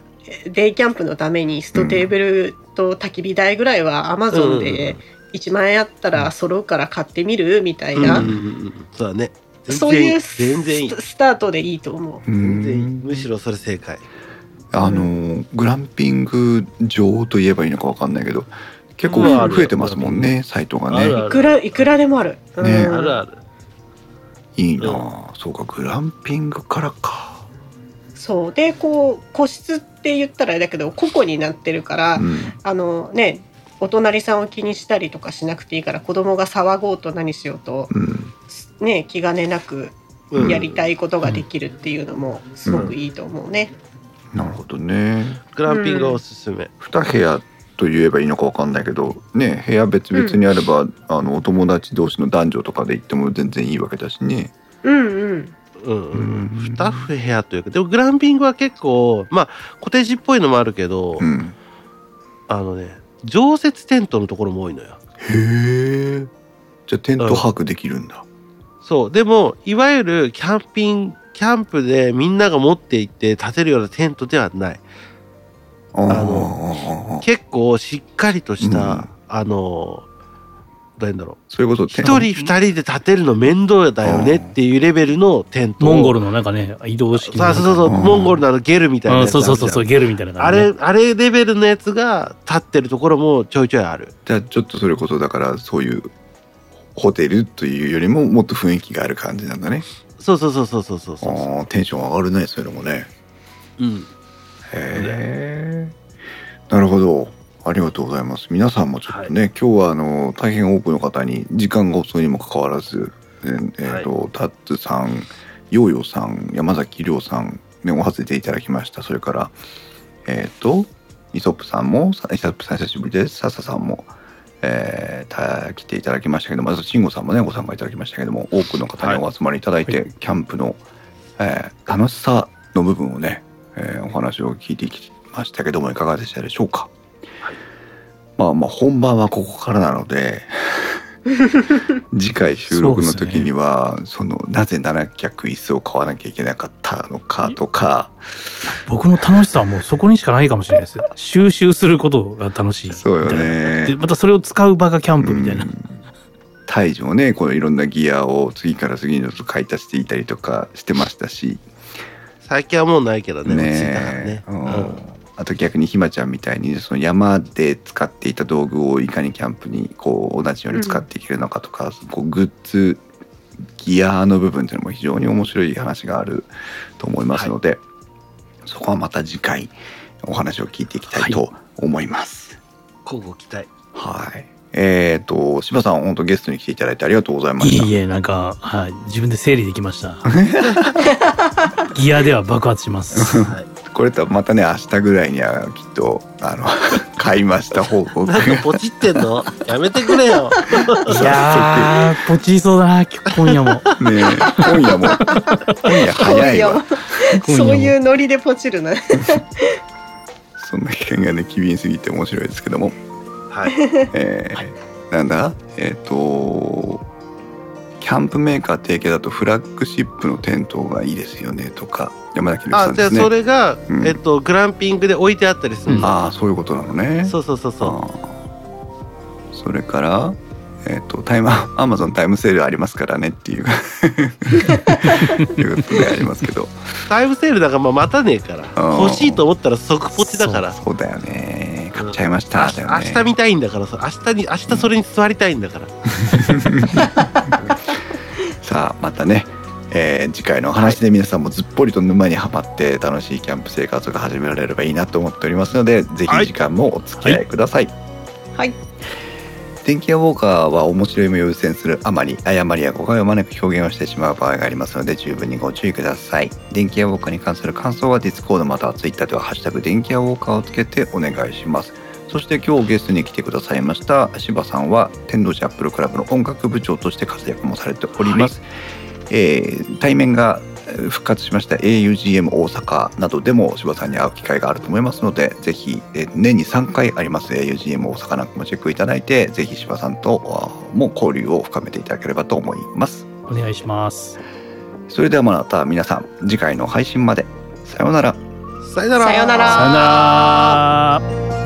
デイキャンプのために椅子とテーブルと焚き火台ぐらいはアマゾンで1万円あったら揃うから買ってみるみたいな、うんうんうん。そうだね。全然そういう全然いい。ススタートでいいと思う。全然いい。うんむしろそれ正解。あのグランピング場と言えばいいのかわかんないけど結構うん増えてますもんねサイトがね。いくらいくらでもある。うん。ね。あるある。いいなあ、そうかグランピングからか。そう。でこう個室って言ったらあれだけど個々になってるから、うん。あのねお隣さんを気にしたりとかしなくていいから子供が騒ごうと何しようとうん。ね気兼ねなくうんやりたいことができるっていうのもすごくいいと思うね。なるほどねグランピングはおすすめ。2部屋と言えばいいのかわかんないけどね部屋別々にあれば、あのお友達同士の男女とかで行っても全然いいわけだしねうんうん。うんううんん。二部屋というか、でもグランピングは結構、まあ、コテージっぽいのもあるけど、うんあのね、常設テントのところも多いのよ。へえじゃあテント泊できるんだ、そう。でも、いわゆるキャンピング、キャンプでみんなが持って行って建てるようなテントではない。あの結構しっかりとした、うん。あの、どういうんだろう。そういうこと。一人二人で立てるの面倒だよねっていうレベルのテントを。モンゴルのなんかね、移動式のそうそうそう、う。ん。モンゴルのあのゲルみたいなうんやつそうそうそうそう、ゲルみたいな。ね、れ、あれレベルのやつが立ってるところもちょいちょいある。じゃあちょっとそれこそだからそういうホテルというよりももっと雰囲気がある感じなんだねそうそうそうそうそうそうそう。あーテンション上がるねそういうのもね。うん。へえなるほど。ありがとうございます。皆さんもちょっとね、今日はあの大変多くの方に時間が遅いにもかかわらずえーえーと、タッツさんヨーヨーさん山崎亮さんねお外れていただきました。それからえっ、とイソップさんもさイソップさん久しぶりです。笹さんもえー、た来ていただきましたけどまず慎吾さんもねご参加いただきましたけども多くの方にお集まりいただいて、はキャンプの、えー楽しさの部分をね、えーお話を聞いてきましたけどもいかがでしたでしょうか、まあまあ本番はここからなので (laughs) 次回収録の時にはそ、のなぜ7脚椅子を買わなきゃいけなかったのかとか。僕の楽しさはもうそこにしかないかもしれないです。収集することが楽しい。そうよで、ねまたそれを使う場がキャンプみたいな。うん。大樹もねこのいろん。なギアを次から次にと買い足していたりとかしてましたし最近はもうないけどね、ねね。うん。うんあと逆にひまちゃんみたいにその山で使っていた道具をいかにキャンプにこう同じように使っていけるのかとか、こうグッズギアの部分っていうのも非常に面白い話があると思いますので、そこはまた次回お話を聞いていきたいと思います。交互期待。はい。えっ、と柴さん本当ゲストに来ていただいてありがとうございました。いえいえ、なんか、はい、自分で整理できました。(laughs) ギアでは爆発します。はいこれとまたね明日ぐらいにはきっとあの (laughs) 買いました報告。なんかポチってんの？やめてくれよ。(laughs) いやー、ポチりそうだな、今夜も。ねえ今夜も。今夜早いわ。そういうノリでポチるな。(laughs) そんな危険がね機敏すぎて面白いですけども。はい。えーなんだ？えっ、とキャンプメーカー提携だとフラッグシップのテントがいいですよねとか山崎さあ、じゃあんですね。それが、うん。えっと、グランピングで置いてあったりするの。ああそういうことなのね。そうそうそうそあー。それからえっ、とタイム (laughs) アマゾンタイムセールありますからねっていう。(laughs) いうことでありますけど。う。タイムセールだからまあ待たねえから。うん。欲しいと思ったら即ポチだから。そうだよね。買っちゃいました、ね明日見たいんだから。さ明日に明日それに座りたいんだから、(laughs) さあまたね、えー次回のお話で皆さんもずっぽりと沼にはまって楽しいキャンプ生活が始められればいいなと思っておりますのでぜひ時間もお付き合いください、はい。電気屋ウォーカーは面白いも優先するあまり誤りや誤解を招く表現をしてしまう場合がありますので十分にご注意ください。電気屋ウォーカーに関する感想はディスコードまたはツイッターでは「ハッシュタグ電気屋ウォーカー」をつけてお願いします。そして今日ゲストに来てくださいました柴さんは天童寺アップルクラブの音楽部長として活躍もされております、えー対面がえー復活しました augm 大阪などでも柴さんに会う機会があると思いますのでぜひ、えー年に3回あります augm 大阪なんかもチェックいただいてぜひ柴さんとあも交流を深めていただければと思います。お願いします。それではまた皆さん次回の配信まで。さようなら。さよなら。さよなら。さよなら。